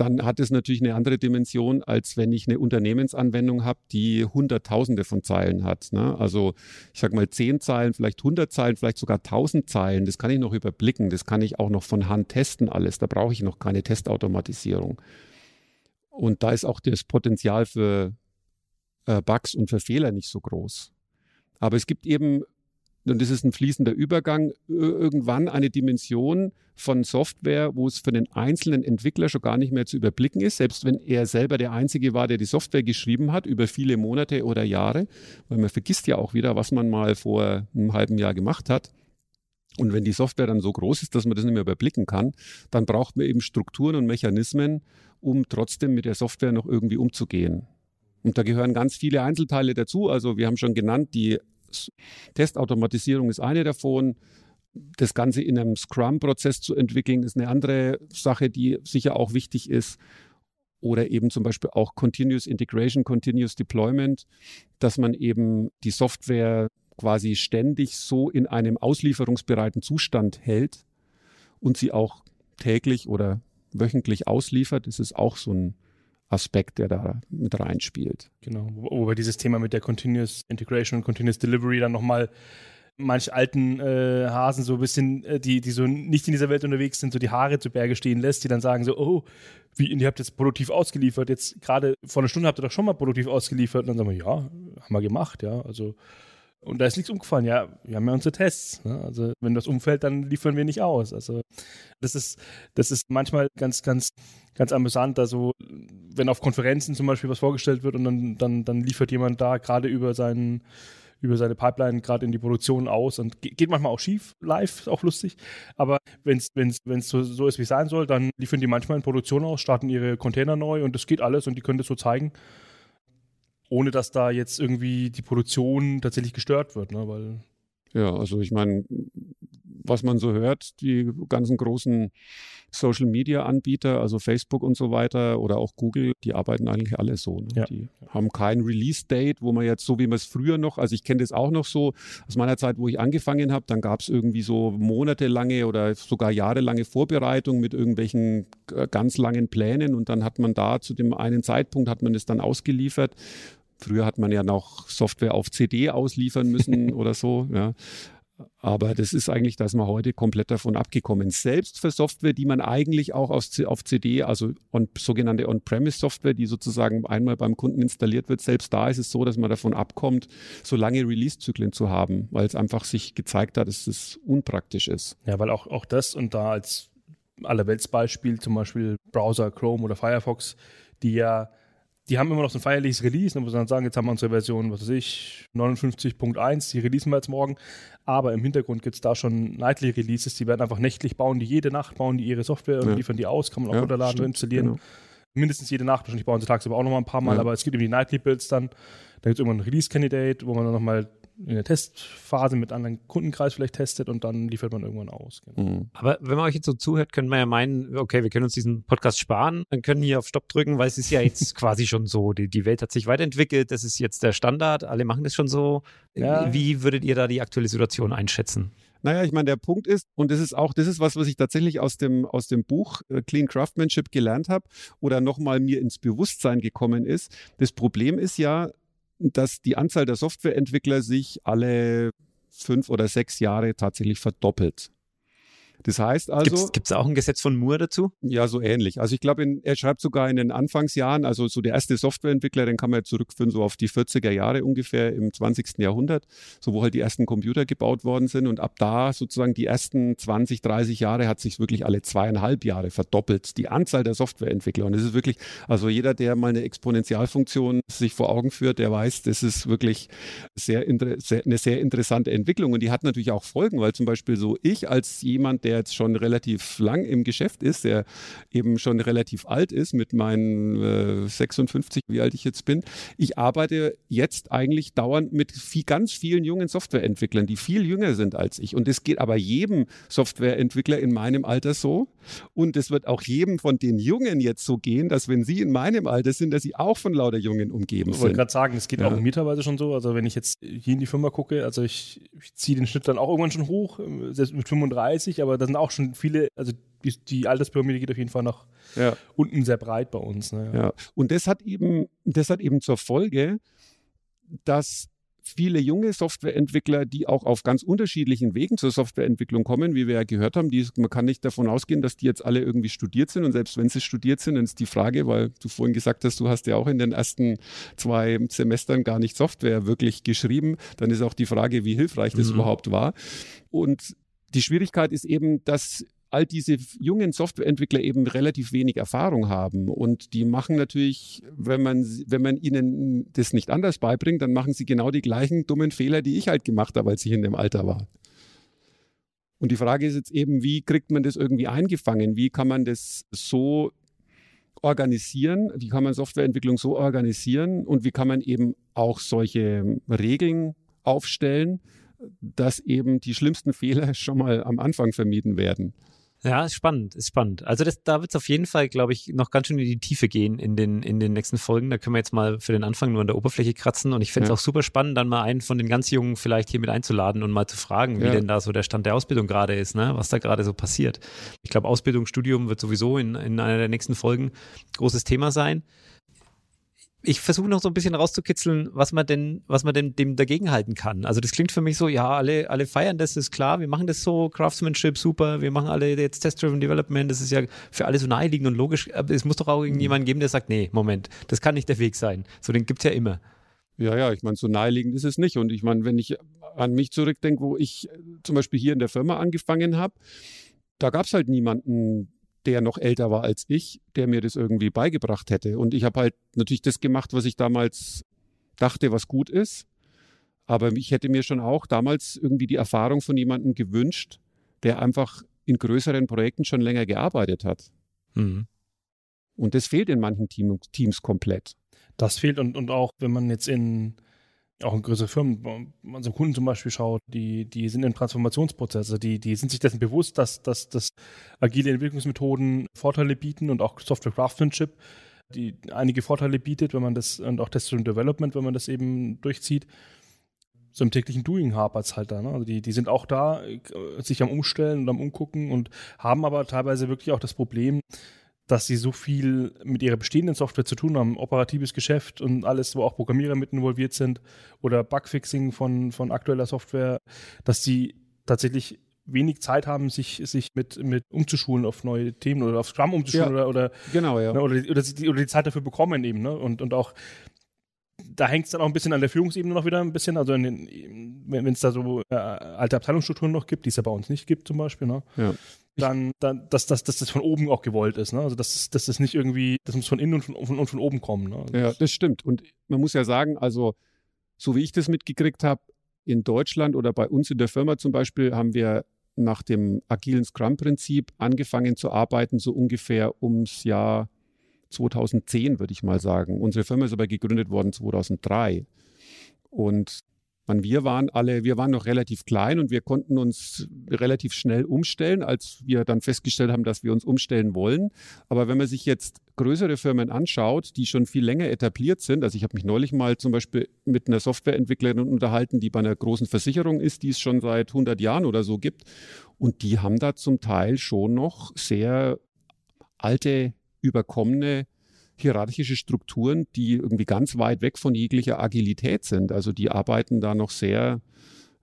dann hat es natürlich eine andere Dimension, als wenn ich eine Unternehmensanwendung habe, die Hunderttausende von Zeilen hat. Ne? Also ich sage mal zehn Zeilen, vielleicht hundert Zeilen, vielleicht sogar tausend Zeilen. Das kann ich noch überblicken. Das kann ich auch noch von Hand testen alles. Da brauche ich noch keine Testautomatisierung. Und da ist auch das Potenzial für äh, Bugs und für Fehler nicht so groß. Aber es gibt eben und das ist ein fließender Übergang, irgendwann eine Dimension von Software, wo es für den einzelnen Entwickler schon gar nicht mehr zu überblicken ist, selbst wenn er selber der Einzige war, der die Software geschrieben hat, über viele Monate oder Jahre, weil man vergisst ja auch wieder, was man mal vor einem halben Jahr gemacht hat. Und wenn die Software dann so groß ist, dass man das nicht mehr überblicken kann, dann braucht man eben Strukturen und Mechanismen, um trotzdem mit der Software noch irgendwie umzugehen. Und da gehören ganz viele Einzelteile dazu. Also wir haben schon genannt, die Testautomatisierung ist eine davon. Das Ganze in einem Scrum-Prozess zu entwickeln, ist eine andere Sache, die sicher auch wichtig ist. Oder eben zum Beispiel auch Continuous Integration, Continuous Deployment, dass man eben die Software quasi ständig so in einem auslieferungsbereiten Zustand hält und sie auch täglich oder wöchentlich ausliefert. Das ist auch so ein Aspekt, der da mit reinspielt. Genau, wobei dieses Thema mit der Continuous Integration und Continuous Delivery dann nochmal manch alten äh, Hasen so ein bisschen, äh, die, die so nicht in dieser Welt unterwegs sind, so die Haare zu Berge stehen lässt, die dann sagen so, oh, wie, ihr habt jetzt produktiv ausgeliefert, jetzt gerade vor einer Stunde habt ihr doch schon mal produktiv ausgeliefert. Und dann sagen wir, ja, haben wir gemacht, ja, also und da ist nichts umgefallen. Ja, wir haben ja unsere Tests. Ne? Also wenn das umfällt, dann liefern wir nicht aus. Also das ist, das ist manchmal ganz, ganz, ganz amüsant. Also wenn auf Konferenzen zum Beispiel was vorgestellt wird und dann, dann, dann liefert jemand da gerade über seinen über seine Pipeline gerade in die Produktion aus und geht manchmal auch schief, live, ist auch lustig. Aber wenn es so, so ist, wie es sein soll, dann liefern die manchmal in Produktion aus, starten ihre Container neu und das geht alles und die können das so zeigen ohne dass da jetzt irgendwie die Produktion tatsächlich gestört wird, ne? Weil ja, also ich meine, was man so hört, die ganzen großen Social Media Anbieter, also Facebook und so weiter oder auch Google, die arbeiten eigentlich alle so. Ne? Ja. Die haben kein Release Date, wo man jetzt so wie man es früher noch, also ich kenne das auch noch so aus meiner Zeit, wo ich angefangen habe, dann gab es irgendwie so monatelange oder sogar jahrelange Vorbereitung mit irgendwelchen äh, ganz langen Plänen und dann hat man da zu dem einen Zeitpunkt hat man es dann ausgeliefert Früher hat man ja noch Software auf CD ausliefern müssen oder so. Ja. Aber das ist eigentlich, da ist man heute komplett davon abgekommen. Selbst für Software, die man eigentlich auch auf, auf CD, also on, sogenannte On-Premise-Software, die sozusagen einmal beim Kunden installiert wird, selbst da ist es so, dass man davon abkommt, so lange Release-Zyklen zu haben, weil es einfach sich gezeigt hat, dass es unpraktisch ist. Ja, weil auch, auch das und da als Allerweltsbeispiel zum Beispiel Browser, Chrome oder Firefox, die ja die haben immer noch so ein feierliches Release, ne, wo sie dann sagen, jetzt haben wir unsere Version, was weiß ich, 59.1, die releasen wir jetzt morgen. Aber im Hintergrund gibt es da schon Nightly Releases, die werden einfach nächtlich bauen, die jede Nacht bauen die ihre Software und ja. liefern die aus, kann man auch ja, runterladen und installieren. Genau. Mindestens jede Nacht, wahrscheinlich bauen sie tagsüber auch noch mal ein paar Mal, ja. aber es gibt eben die Nightly Builds dann. Dann gibt es irgendwann ein Release-Candidate, wo man dann nochmal in der Testphase mit anderen Kundenkreis vielleicht testet und dann liefert man irgendwann aus. Genau. Mhm. Aber wenn man euch jetzt so zuhört, könnte man ja meinen, okay, wir können uns diesen Podcast sparen, dann können hier auf Stopp drücken, weil es ist ja jetzt quasi schon so, die, die Welt hat sich weiterentwickelt, das ist jetzt der Standard, alle machen das schon so. Ja. Wie würdet ihr da die aktuelle Situation einschätzen? Naja, ich meine, der Punkt ist, und das ist auch, das ist was, was ich tatsächlich aus dem, aus dem Buch äh, Clean Craftsmanship gelernt habe oder nochmal mir ins Bewusstsein gekommen ist. Das Problem ist ja, dass die Anzahl der Softwareentwickler sich alle fünf oder sechs Jahre tatsächlich verdoppelt. Das heißt also. Gibt es auch ein Gesetz von Moore dazu? Ja, so ähnlich. Also ich glaube, er schreibt sogar in den Anfangsjahren, also so der erste Softwareentwickler, den kann man zurückführen, so auf die 40er Jahre ungefähr im 20. Jahrhundert, so wo halt die ersten Computer gebaut worden sind. Und ab da sozusagen die ersten 20, 30 Jahre hat sich wirklich alle zweieinhalb Jahre verdoppelt, die Anzahl der Softwareentwickler. Und das ist wirklich, also jeder, der mal eine Exponentialfunktion sich vor Augen führt, der weiß, das ist wirklich sehr, sehr, eine sehr interessante Entwicklung. Und die hat natürlich auch Folgen, weil zum Beispiel so ich als jemand, der der jetzt schon relativ lang im Geschäft ist, der eben schon relativ alt ist mit meinen äh, 56, wie alt ich jetzt bin. Ich arbeite jetzt eigentlich dauernd mit viel, ganz vielen jungen Softwareentwicklern, die viel jünger sind als ich. Und das geht aber jedem Softwareentwickler in meinem Alter so. Und es wird auch jedem von den Jungen jetzt so gehen, dass wenn sie in meinem Alter sind, dass sie auch von lauter Jungen umgeben sind. Ich wollte gerade sagen, es geht ja. auch mir teilweise schon so. Also wenn ich jetzt hier in die Firma gucke, also ich, ich ziehe den Schnitt dann auch irgendwann schon hoch, selbst mit 35, aber da sind auch schon viele, also die, die Alterspyramide geht auf jeden Fall noch ja. unten sehr breit bei uns. Ne? Ja. Und das hat eben, das hat eben zur Folge, dass viele junge Softwareentwickler, die auch auf ganz unterschiedlichen Wegen zur Softwareentwicklung kommen, wie wir ja gehört haben, die, man kann nicht davon ausgehen, dass die jetzt alle irgendwie studiert sind. Und selbst wenn sie studiert sind, dann ist die Frage, weil du vorhin gesagt hast, du hast ja auch in den ersten zwei Semestern gar nicht Software wirklich geschrieben, dann ist auch die Frage, wie hilfreich das mhm. überhaupt war. Und die Schwierigkeit ist eben, dass all diese jungen Softwareentwickler eben relativ wenig Erfahrung haben. Und die machen natürlich, wenn man, wenn man ihnen das nicht anders beibringt, dann machen sie genau die gleichen dummen Fehler, die ich halt gemacht habe, als ich in dem Alter war. Und die Frage ist jetzt eben, wie kriegt man das irgendwie eingefangen? Wie kann man das so organisieren? Wie kann man Softwareentwicklung so organisieren? Und wie kann man eben auch solche Regeln aufstellen, dass eben die schlimmsten Fehler schon mal am Anfang vermieden werden? Ja, ist spannend, ist spannend. Also das, da wird es auf jeden Fall, glaube ich, noch ganz schön in die Tiefe gehen in den, in den nächsten Folgen. Da können wir jetzt mal für den Anfang nur an der Oberfläche kratzen. Und ich finde es ja. auch super spannend, dann mal einen von den ganz Jungen vielleicht hier mit einzuladen und mal zu fragen, wie ja. denn da so der Stand der Ausbildung gerade ist, ne? was da gerade so passiert. Ich glaube, Ausbildung, Studium wird sowieso in, in einer der nächsten Folgen großes Thema sein ich versuche noch so ein bisschen rauszukitzeln, was man denn, was man denn dem dagegenhalten kann. Also das klingt für mich so, ja, alle, alle feiern das, ist klar, wir machen das so, Craftsmanship super, wir machen alle jetzt Test-Driven Development, das ist ja für alle so naheliegend und logisch, aber es muss doch auch irgendjemanden geben, der sagt, nee, Moment, das kann nicht der Weg sein. So, den gibt's ja immer. Ja, ja, ich meine, so naheliegend ist es nicht. Und ich meine, wenn ich an mich zurückdenke, wo ich zum Beispiel hier in der Firma angefangen habe, da gab es halt niemanden, der noch älter war als ich, der mir das irgendwie beigebracht hätte. Und ich habe halt natürlich das gemacht, was ich damals dachte, was gut ist. Aber ich hätte mir schon auch damals irgendwie die Erfahrung von jemandem gewünscht, der einfach in größeren Projekten schon länger gearbeitet hat. Mhm. Und das fehlt in manchen Team, Teams komplett. Das fehlt und, und auch, wenn man jetzt in auch in größere Firmen, unsere Kunden zum Beispiel schaut, die, die sind im Transformationsprozess, also die, die sind sich dessen bewusst, dass, dass, dass agile Entwicklungsmethoden Vorteile bieten und auch Software Craftsmanship, die einige Vorteile bietet, wenn man das, und auch Test und Development, wenn man das eben durchzieht. So im täglichen Doing hapert es halt da. Ne? Also die, die sind auch da, äh, sich am Umstellen und am Umgucken und haben aber teilweise wirklich auch das Problem, dass sie so viel mit ihrer bestehenden Software zu tun haben, operatives Geschäft und alles, wo auch Programmierer mit involviert sind oder Bugfixing von, von aktueller Software, dass sie tatsächlich wenig Zeit haben, sich, sich mit, mit umzuschulen auf neue Themen oder auf Scrum umzuschulen ja, oder, oder, genau, ja. Ne, oder, oder, die, oder die Zeit dafür bekommen eben. Ne? Und, und auch da hängt es dann auch ein bisschen an der Führungsebene noch wieder ein bisschen. Also wenn es da so äh, alte Abteilungsstrukturen noch gibt, die es ja bei uns nicht gibt zum Beispiel, ne? ja. dann, dann dass, dass, dass das von oben auch gewollt ist. Ne? Also dass, dass das nicht irgendwie, das muss von innen und von, von, und von oben kommen. Ne? Also ja, das stimmt. Und man muss ja sagen, also so wie ich das mitgekriegt habe, in Deutschland oder bei uns in der Firma zum Beispiel haben wir nach dem agilen Scrum-Prinzip angefangen zu arbeiten, so ungefähr ums Jahr 2010, würde ich mal sagen. Unsere Firma ist aber gegründet worden 2003. Und man, wir waren alle, wir waren noch relativ klein und wir konnten uns relativ schnell umstellen, als wir dann festgestellt haben, dass wir uns umstellen wollen. Aber wenn man sich jetzt größere Firmen anschaut, die schon viel länger etabliert sind, also ich habe mich neulich mal zum Beispiel mit einer Softwareentwicklerin unterhalten, die bei einer großen Versicherung ist, die es schon seit 100 Jahren oder so gibt. Und die haben da zum Teil schon noch sehr alte überkommene hierarchische Strukturen, die irgendwie ganz weit weg von jeglicher Agilität sind. Also die arbeiten da noch sehr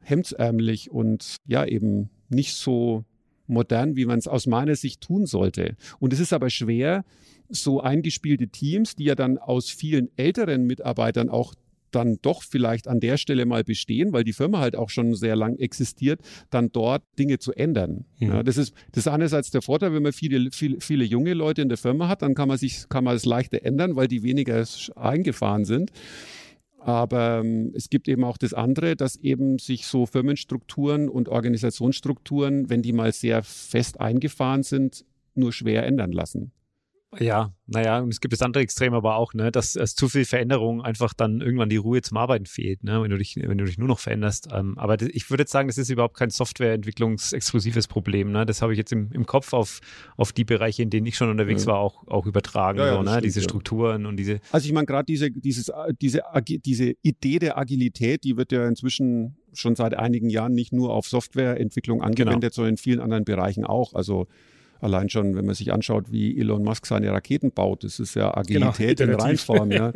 hemdsärmlich und ja eben nicht so modern, wie man es aus meiner Sicht tun sollte. Und es ist aber schwer, so eingespielte Teams, die ja dann aus vielen älteren Mitarbeitern auch dann doch vielleicht an der Stelle mal bestehen, weil die Firma halt auch schon sehr lang existiert, dann dort Dinge zu ändern. Mhm. Ja, das ist das ist einerseits der Vorteil, wenn man viele, viele, viele junge Leute in der Firma hat, dann kann man sich kann man es leichter ändern, weil die weniger eingefahren sind. Aber ähm, es gibt eben auch das andere, dass eben sich so Firmenstrukturen und Organisationsstrukturen, wenn die mal sehr fest eingefahren sind, nur schwer ändern lassen. Ja, naja, und es gibt das andere Extrem aber auch, ne, dass es zu viel Veränderung einfach dann irgendwann die Ruhe zum Arbeiten fehlt, ne, wenn du dich, wenn du dich nur noch veränderst. Ähm, aber ich würde jetzt sagen, das ist überhaupt kein Softwareentwicklungsexklusives Problem, ne. Das habe ich jetzt im, im Kopf auf, auf die Bereiche, in denen ich schon unterwegs ja. war, auch, auch übertragen, ja, ja, so, ne, stimmt, diese Strukturen und diese. Also ich meine, gerade diese, dieses, diese, diese Idee der Agilität, die wird ja inzwischen schon seit einigen Jahren nicht nur auf Softwareentwicklung genau. angewendet, genau. sondern in vielen anderen Bereichen auch. Also Allein schon, wenn man sich anschaut, wie Elon Musk seine Raketen baut, das ist ja Agilität genau, in Reinform. Ja.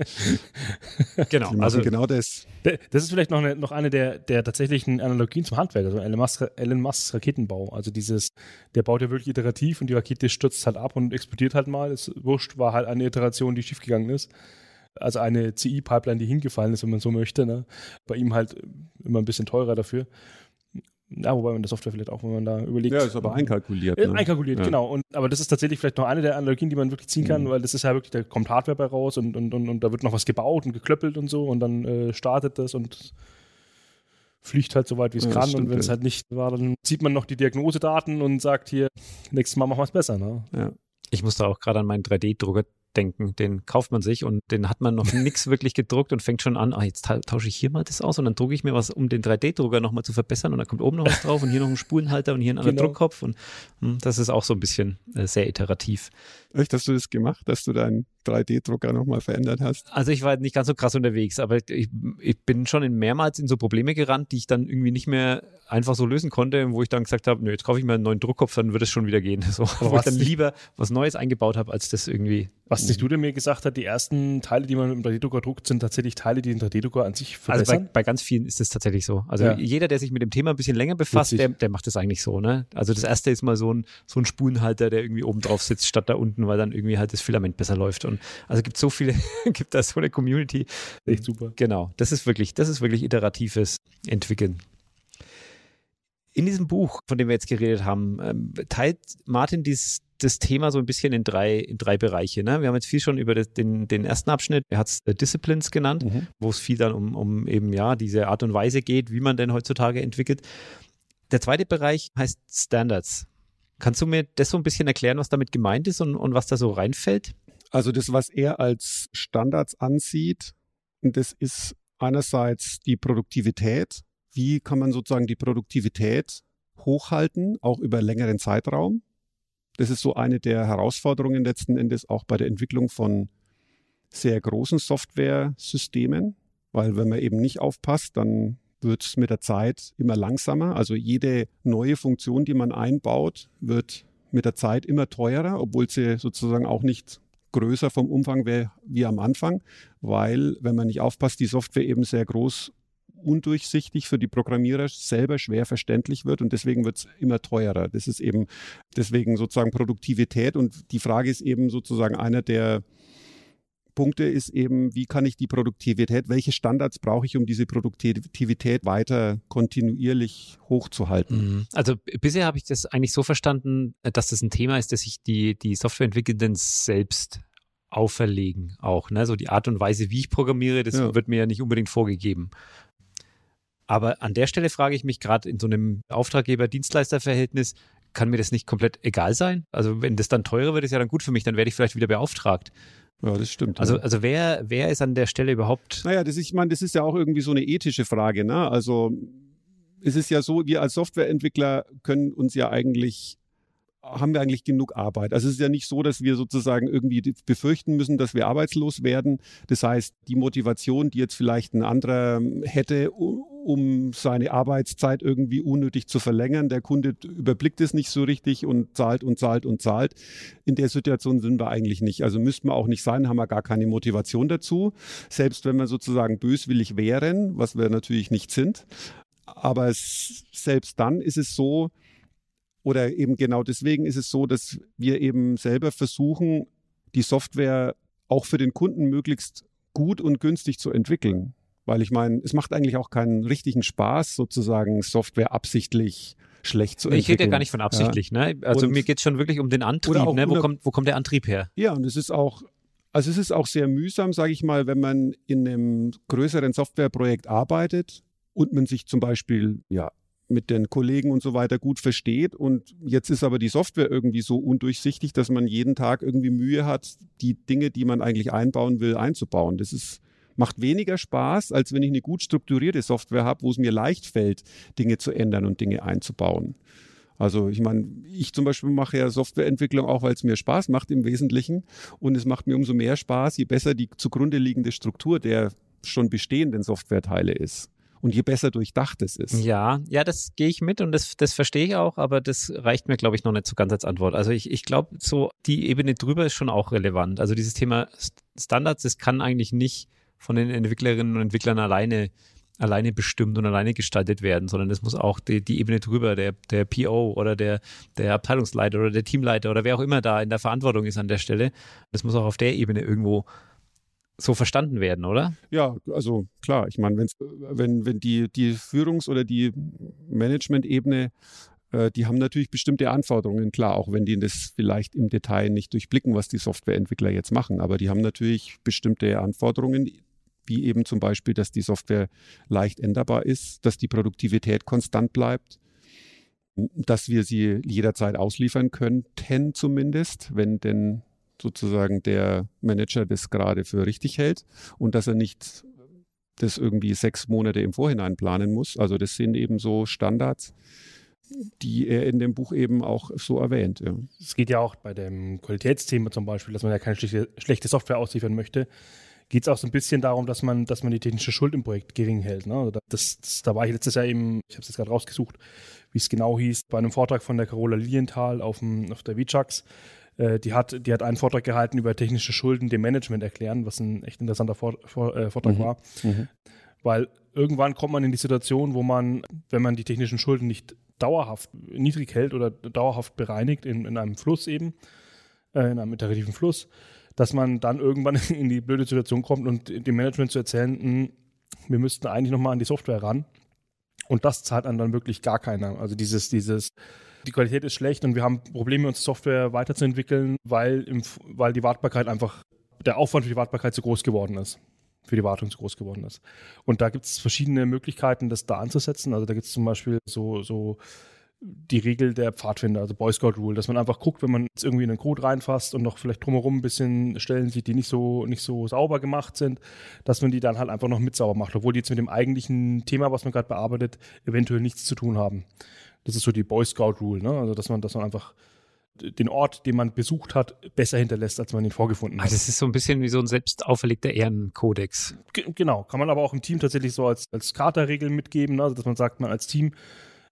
genau, also genau das. Das ist vielleicht noch eine, noch eine der, der tatsächlichen Analogien zum Handwerk, also Elon, Musk, Elon Musks Raketenbau. Also dieses, der baut ja wirklich iterativ und die Rakete stürzt halt ab und explodiert halt mal. Es wurscht, war halt eine Iteration, die schiefgegangen ist also eine CI-Pipeline, die hingefallen ist, wenn man so möchte. Ne? Bei ihm halt immer ein bisschen teurer dafür. Ja, wobei man der Software vielleicht auch, wenn man da überlegt. Ja, ist aber einkalkuliert. Ne? Einkalkuliert, ja. genau. Und, aber das ist tatsächlich vielleicht noch eine der Analogien, die man wirklich ziehen kann, mhm. weil das ist ja wirklich, da kommt Hardware bei raus und, und, und, und da wird noch was gebaut und geklöppelt und so und dann äh, startet das und fliegt halt so weit, wie es ja, kann. Und wenn es halt nicht war, dann sieht man noch die Diagnosedaten und sagt hier, nächstes Mal machen wir es besser. Ne? Ja. Ich musste auch gerade an meinen 3D-Drucker denken. Den kauft man sich und den hat man noch nichts wirklich gedruckt und fängt schon an, ah, jetzt tausche ich hier mal das aus und dann drucke ich mir was, um den 3D-Drucker nochmal zu verbessern und dann kommt oben noch was drauf und hier noch ein Spulenhalter und hier ein anderer genau. Druckkopf und hm, das ist auch so ein bisschen äh, sehr iterativ. Echt, hast du das gemacht, dass du deinen 3D-Drucker nochmal verändert hast? Also ich war nicht ganz so krass unterwegs, aber ich, ich, bin schon in mehrmals in so Probleme gerannt, die ich dann irgendwie nicht mehr einfach so lösen konnte, wo ich dann gesagt habe, nö, jetzt kaufe ich mir einen neuen Druckkopf, dann wird es schon wieder gehen. So, aber wo ich dann lieber was Neues eingebaut habe, als das irgendwie. Was nicht du denn mir gesagt hat, die ersten Teile, die man mit dem 3D-Drucker druckt, sind tatsächlich Teile, die den 3D-Drucker an sich verbessern? Also bei, bei, ganz vielen ist das tatsächlich so. Also ja. jeder, der sich mit dem Thema ein bisschen länger befasst, der, der, macht das eigentlich so. Ne? Also das erste ist mal so ein, so ein Spulenhalter, der irgendwie oben drauf sitzt, statt da unten, weil dann irgendwie halt das Filament besser läuft. Und also gibt so viele, gibt da so eine Community. Echt super. Genau. Das ist wirklich, das ist wirklich iteratives Entwickeln. In diesem Buch, von dem wir jetzt geredet haben, ähm, teilt Martin dies, das Thema so ein bisschen in drei, in drei Bereiche. Ne? Wir haben jetzt viel schon über den, den ersten Abschnitt, er hat es äh, Disciplines genannt, mhm. wo es viel dann um, um eben ja diese Art und Weise geht, wie man denn heutzutage entwickelt. Der zweite Bereich heißt Standards. Kannst du mir das so ein bisschen erklären, was damit gemeint ist und, und was da so reinfällt? Also das, was er als Standards ansieht, das ist einerseits die Produktivität. Wie kann man sozusagen die Produktivität hochhalten, auch über längeren Zeitraum? Das ist so eine der Herausforderungen letzten Endes auch bei der Entwicklung von sehr großen Software-Systemen, weil wenn man eben nicht aufpasst, dann wird es mit der Zeit immer langsamer. Also jede neue Funktion, die man einbaut, wird mit der Zeit immer teurer, obwohl sie sozusagen auch nicht größer vom Umfang wäre wie am Anfang, weil, wenn man nicht aufpasst, die Software eben sehr groß undurchsichtig für die Programmierer selber schwer verständlich wird und deswegen wird es immer teurer. Das ist eben deswegen sozusagen Produktivität und die Frage ist eben sozusagen einer der Punkte ist eben, wie kann ich die Produktivität, welche Standards brauche ich, um diese Produktivität weiter kontinuierlich hochzuhalten? Mhm. Also bisher habe ich das eigentlich so verstanden, dass das ein Thema ist, dass sich die, die Softwareentwickelnden selbst auferlegen auch. Ne? So die Art und Weise, wie ich programmiere, das ja. wird mir ja nicht unbedingt vorgegeben. Aber an der Stelle frage ich mich gerade in so einem Auftraggeber-Dienstleister-Verhältnis, kann mir das nicht komplett egal sein? Also wenn das dann teurer wird, ist ja dann gut für mich, dann werde ich vielleicht wieder beauftragt. Ja, das stimmt. Also, ja. also wer, wer ist an der Stelle überhaupt? Naja, das ist, ich meine, das ist ja auch irgendwie so eine ethische Frage. Ne? Also es ist ja so, wir als Softwareentwickler können uns ja eigentlich haben wir eigentlich genug Arbeit. Also es ist ja nicht so, dass wir sozusagen irgendwie befürchten müssen, dass wir arbeitslos werden. Das heißt, die Motivation, die jetzt vielleicht ein anderer hätte, um seine Arbeitszeit irgendwie unnötig zu verlängern, der Kunde überblickt es nicht so richtig und zahlt und zahlt und zahlt. In der Situation sind wir eigentlich nicht. Also müssten wir auch nicht sein, haben wir gar keine Motivation dazu. Selbst wenn wir sozusagen böswillig wären, was wir natürlich nicht sind. Aber selbst dann ist es so, oder eben genau deswegen ist es so, dass wir eben selber versuchen, die Software auch für den Kunden möglichst gut und günstig zu entwickeln. Weil ich meine, es macht eigentlich auch keinen richtigen Spaß, sozusagen Software absichtlich schlecht zu entwickeln. Ich rede ja gar nicht von absichtlich, ja. ne? Also und, mir geht es schon wirklich um den Antrieb, ne? Wo kommt, wo kommt der Antrieb her? Ja, und es ist auch, also es ist auch sehr mühsam, sage ich mal, wenn man in einem größeren Softwareprojekt arbeitet und man sich zum Beispiel ja mit den Kollegen und so weiter gut versteht. Und jetzt ist aber die Software irgendwie so undurchsichtig, dass man jeden Tag irgendwie Mühe hat, die Dinge, die man eigentlich einbauen will, einzubauen. Das ist, macht weniger Spaß, als wenn ich eine gut strukturierte Software habe, wo es mir leicht fällt, Dinge zu ändern und Dinge einzubauen. Also ich meine, ich zum Beispiel mache ja Softwareentwicklung auch, weil es mir Spaß macht im Wesentlichen. Und es macht mir umso mehr Spaß, je besser die zugrunde liegende Struktur der schon bestehenden Softwareteile ist und je besser durchdacht es ist. Ja, ja, das gehe ich mit und das, das verstehe ich auch, aber das reicht mir, glaube ich, noch nicht so ganz als Antwort. Also ich, ich glaube, so die Ebene drüber ist schon auch relevant. Also dieses Thema Standards, das kann eigentlich nicht von den Entwicklerinnen und Entwicklern alleine alleine bestimmt und alleine gestaltet werden, sondern es muss auch die, die Ebene drüber, der, der PO oder der, der Abteilungsleiter oder der Teamleiter oder wer auch immer da in der Verantwortung ist an der Stelle, das muss auch auf der Ebene irgendwo so verstanden werden, oder? Ja, also klar, ich meine, wenn, wenn die, die Führungs- oder die Management-Ebene, äh, die haben natürlich bestimmte Anforderungen, klar, auch wenn die das vielleicht im Detail nicht durchblicken, was die Softwareentwickler jetzt machen, aber die haben natürlich bestimmte Anforderungen, wie eben zum Beispiel, dass die Software leicht änderbar ist, dass die Produktivität konstant bleibt, dass wir sie jederzeit ausliefern könnten zumindest, wenn denn sozusagen der Manager das gerade für richtig hält und dass er nicht das irgendwie sechs Monate im Vorhinein planen muss. Also das sind eben so Standards, die er in dem Buch eben auch so erwähnt. Ja. Es geht ja auch bei dem Qualitätsthema zum Beispiel, dass man ja keine schlechte, Software ausliefern möchte. Geht es auch so ein bisschen darum, dass man, dass man die technische Schuld im Projekt gering hält. Ne? Also das, das, da war ich letztes Jahr eben, ich habe es jetzt gerade rausgesucht, wie es genau hieß, bei einem Vortrag von der Carola Lilienthal auf, dem, auf der VCHUX äh, die, hat, die hat einen Vortrag gehalten über technische Schulden dem Management erklären, was ein echt interessanter Vor Vor äh, Vortrag mhm. war. Mhm. Weil irgendwann kommt man in die Situation, wo man, wenn man die technischen Schulden nicht dauerhaft niedrig hält oder dauerhaft bereinigt in, in einem Fluss eben, äh, in einem iterativen Fluss, dass man dann irgendwann in die blöde Situation kommt und dem Management zu erzählen, mh, hm, wir müssten eigentlich nochmal an die Software ran. Und das zahlt dann, dann wirklich gar keiner. Also dieses, dieses, die Qualität ist schlecht und wir haben Probleme, unsere Software weiterzuentwickeln, weil, im, weil die Wartbarkeit einfach, der Aufwand für die Wartbarkeit zu groß geworden ist. Für die Wartung zu groß geworden ist. Und da gibt es verschiedene Möglichkeiten, das da anzusetzen. Also da gibt es zum Beispiel so, so die Regel der Pfadfinder, also Boy Scout Rule, dass man einfach guckt, wenn man jetzt irgendwie in einen Code reinfasst und noch vielleicht drumherum ein bisschen Stellen sieht, die nicht so, nicht so sauber gemacht sind, dass man die dann halt einfach noch mit sauber macht, obwohl die jetzt mit dem eigentlichen Thema, was man gerade bearbeitet, eventuell nichts zu tun haben. Das ist so die Boy Scout Rule, ne? Also dass man, dass man einfach den Ort, den man besucht hat, besser hinterlässt, als man ihn vorgefunden hat. Also es ist so ein bisschen wie so ein selbst auferlegter Ehrenkodex. G genau, kann man aber auch im Team tatsächlich so als, als Charterregel mitgeben, ne? also dass man sagt, man als Team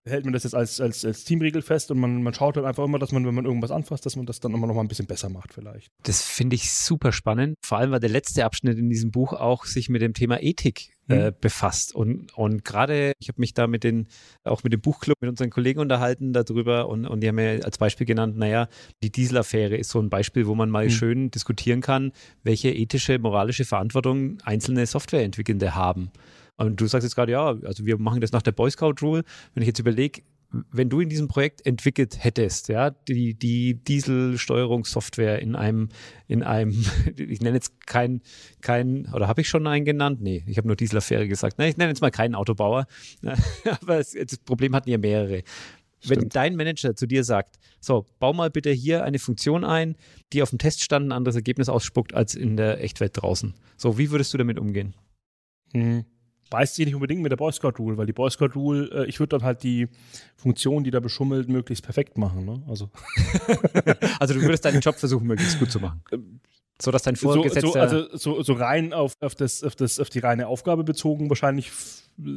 hält man das jetzt als, als, als Teamregel fest und man, man schaut halt einfach immer, dass man, wenn man irgendwas anfasst, dass man das dann immer noch mal ein bisschen besser macht vielleicht. Das finde ich super spannend. Vor allem, weil der letzte Abschnitt in diesem Buch auch sich mit dem Thema Ethik äh, mhm. befasst. Und, und gerade, ich habe mich da mit den, auch mit dem Buchclub, mit unseren Kollegen unterhalten darüber und, und die haben mir als Beispiel genannt, naja, die Dieselaffäre ist so ein Beispiel, wo man mal mhm. schön diskutieren kann, welche ethische, moralische Verantwortung einzelne Softwareentwickelnde haben. Und du sagst jetzt gerade, ja, also wir machen das nach der Boy Scout Rule. Wenn ich jetzt überlege, wenn du in diesem Projekt entwickelt hättest, ja, die, die Dieselsteuerungssoftware in einem, in einem, ich nenne jetzt kein, kein, oder habe ich schon einen genannt? Nee, ich habe nur Dieselaffäre gesagt. Ne, ich nenne jetzt mal keinen Autobauer, aber es, das Problem hatten ja mehrere. Stimmt. Wenn dein Manager zu dir sagt, so, bau mal bitte hier eine Funktion ein, die auf dem Teststand ein anderes Ergebnis ausspuckt als in der Echtwelt draußen. So, wie würdest du damit umgehen? Mhm beißt sich nicht unbedingt mit der Boy Scout Rule, weil die Boy Scout Rule, äh, ich würde dann halt die Funktion, die da beschummelt, möglichst perfekt machen. Ne? Also. also du würdest deinen Job versuchen, möglichst gut zu machen. So dass dein Vorgesetzter. So, so, also so, so rein auf, auf, das, auf, das, auf die reine Aufgabe bezogen, wahrscheinlich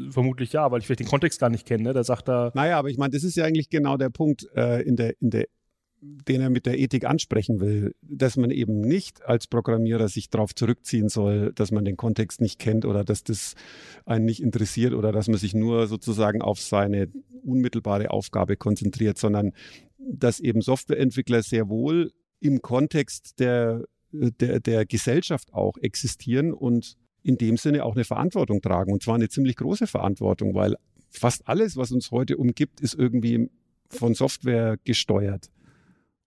vermutlich ja, weil ich vielleicht den Kontext gar nicht kenne. Ne? Da sagt er. Naja, aber ich meine, das ist ja eigentlich genau der Punkt äh, in, der, in der den er mit der Ethik ansprechen will, dass man eben nicht als Programmierer sich darauf zurückziehen soll, dass man den Kontext nicht kennt oder dass das einen nicht interessiert oder dass man sich nur sozusagen auf seine unmittelbare Aufgabe konzentriert, sondern dass eben Softwareentwickler sehr wohl im Kontext der, der, der Gesellschaft auch existieren und in dem Sinne auch eine Verantwortung tragen. Und zwar eine ziemlich große Verantwortung, weil fast alles, was uns heute umgibt, ist irgendwie von Software gesteuert.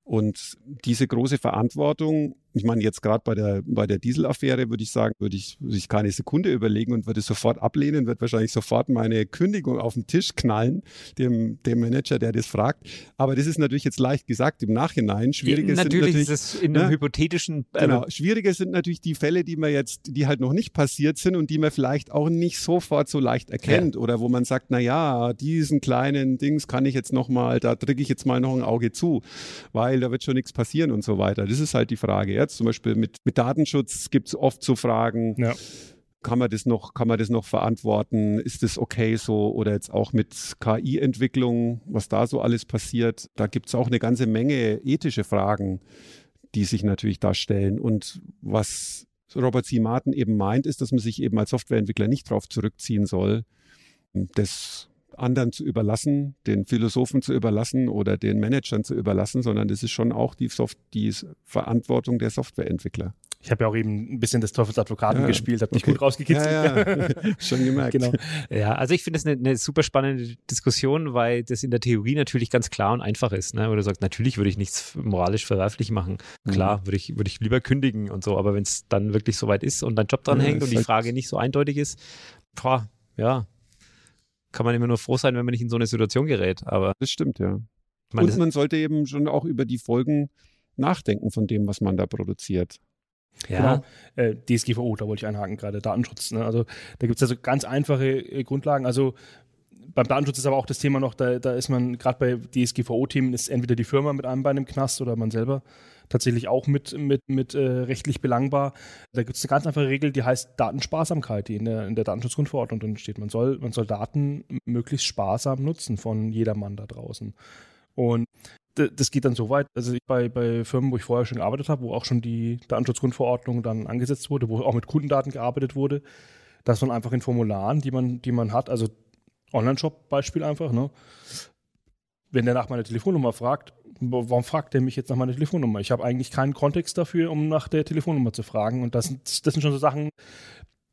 Und diese große Verantwortung ich meine, jetzt gerade bei der, bei der Dieselaffäre würde ich sagen, würde ich, würde ich keine Sekunde überlegen und würde sofort ablehnen, würde wahrscheinlich sofort meine Kündigung auf den Tisch knallen, dem, dem Manager, der das fragt. Aber das ist natürlich jetzt leicht gesagt im Nachhinein. Schwierige ja, natürlich sind natürlich. Ist es in einem ne? hypothetischen. Äh, genau. Schwierige sind natürlich die Fälle, die man jetzt, die halt noch nicht passiert sind und die man vielleicht auch nicht sofort so leicht erkennt ja. oder wo man sagt, na ja, diesen kleinen Dings kann ich jetzt noch mal, da drücke ich jetzt mal noch ein Auge zu, weil da wird schon nichts passieren und so weiter. Das ist halt die Frage. Ja? Jetzt zum Beispiel mit, mit Datenschutz gibt es oft so Fragen. Ja. Kann man, das noch, kann man das noch verantworten? Ist das okay so? Oder jetzt auch mit KI-Entwicklung, was da so alles passiert. Da gibt es auch eine ganze Menge ethische Fragen, die sich natürlich da stellen. Und was Robert C. Martin eben meint, ist, dass man sich eben als Softwareentwickler nicht darauf zurückziehen soll. Das anderen zu überlassen, den Philosophen zu überlassen oder den Managern zu überlassen, sondern das ist schon auch die, Soft die Verantwortung der Softwareentwickler. Ich habe ja auch eben ein bisschen des Teufelsadvokaten ja, gespielt, habe dich okay. gut rausgekitzelt. Ja, ja. Schon gemerkt. Genau. Ja, also ich finde es eine, eine, super spannende Diskussion, weil das in der Theorie natürlich ganz klar und einfach ist. Ne? Wo du sagst, natürlich würde ich nichts moralisch verwerflich machen. Klar, mhm. würde ich, würde ich lieber kündigen und so, aber wenn es dann wirklich soweit ist und dein Job dran hängt und die Frage nicht so eindeutig ist, boah, ja, kann man immer nur froh sein, wenn man nicht in so eine Situation gerät. Aber das stimmt, ja. Meine, Und man sollte eben schon auch über die Folgen nachdenken von dem, was man da produziert. Ja. Genau. Äh, DSGVO, da wollte ich einhaken gerade, Datenschutz. Ne? Also da gibt es also ganz einfache äh, Grundlagen. Also beim Datenschutz ist aber auch das Thema noch, da, da ist man gerade bei DSGVO-Themen, ist entweder die Firma mit einem Bein im Knast oder man selber tatsächlich auch mit, mit, mit äh, rechtlich belangbar. Da gibt es eine ganz einfache Regel, die heißt Datensparsamkeit, die in der, in der Datenschutzgrundverordnung drin steht. Man soll, man soll Daten möglichst sparsam nutzen von jedermann da draußen. Und das geht dann so weit, also bei, bei Firmen, wo ich vorher schon gearbeitet habe, wo auch schon die Datenschutzgrundverordnung dann angesetzt wurde, wo auch mit Kundendaten gearbeitet wurde, dass man einfach in Formularen, die man, die man hat, also Online-Shop-Beispiel einfach, ne? Wenn der nach meiner Telefonnummer fragt, warum fragt der mich jetzt nach meiner Telefonnummer? Ich habe eigentlich keinen Kontext dafür, um nach der Telefonnummer zu fragen. Und das sind, das sind schon so Sachen,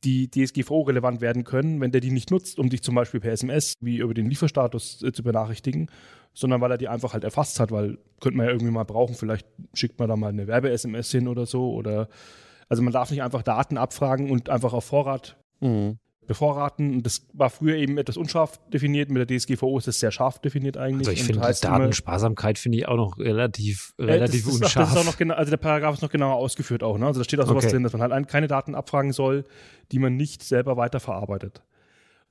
die DSGVO-relevant werden können, wenn der die nicht nutzt, um dich zum Beispiel per SMS wie über den Lieferstatus äh, zu benachrichtigen, sondern weil er die einfach halt erfasst hat, weil könnte man ja irgendwie mal brauchen, vielleicht schickt man da mal eine Werbe-SMS hin oder so oder also man darf nicht einfach Daten abfragen und einfach auf Vorrat mhm. Bevorraten. das war früher eben etwas unscharf definiert. Mit der DSGVO ist es sehr scharf definiert eigentlich. Also ich finde die Datensparsamkeit finde ich auch noch relativ, äh, relativ das unscharf. Ist, das ist auch noch genau, also der Paragraph ist noch genauer ausgeführt auch. Ne? Also da steht auch sowas okay. drin, dass man halt keine Daten abfragen soll, die man nicht selber weiterverarbeitet.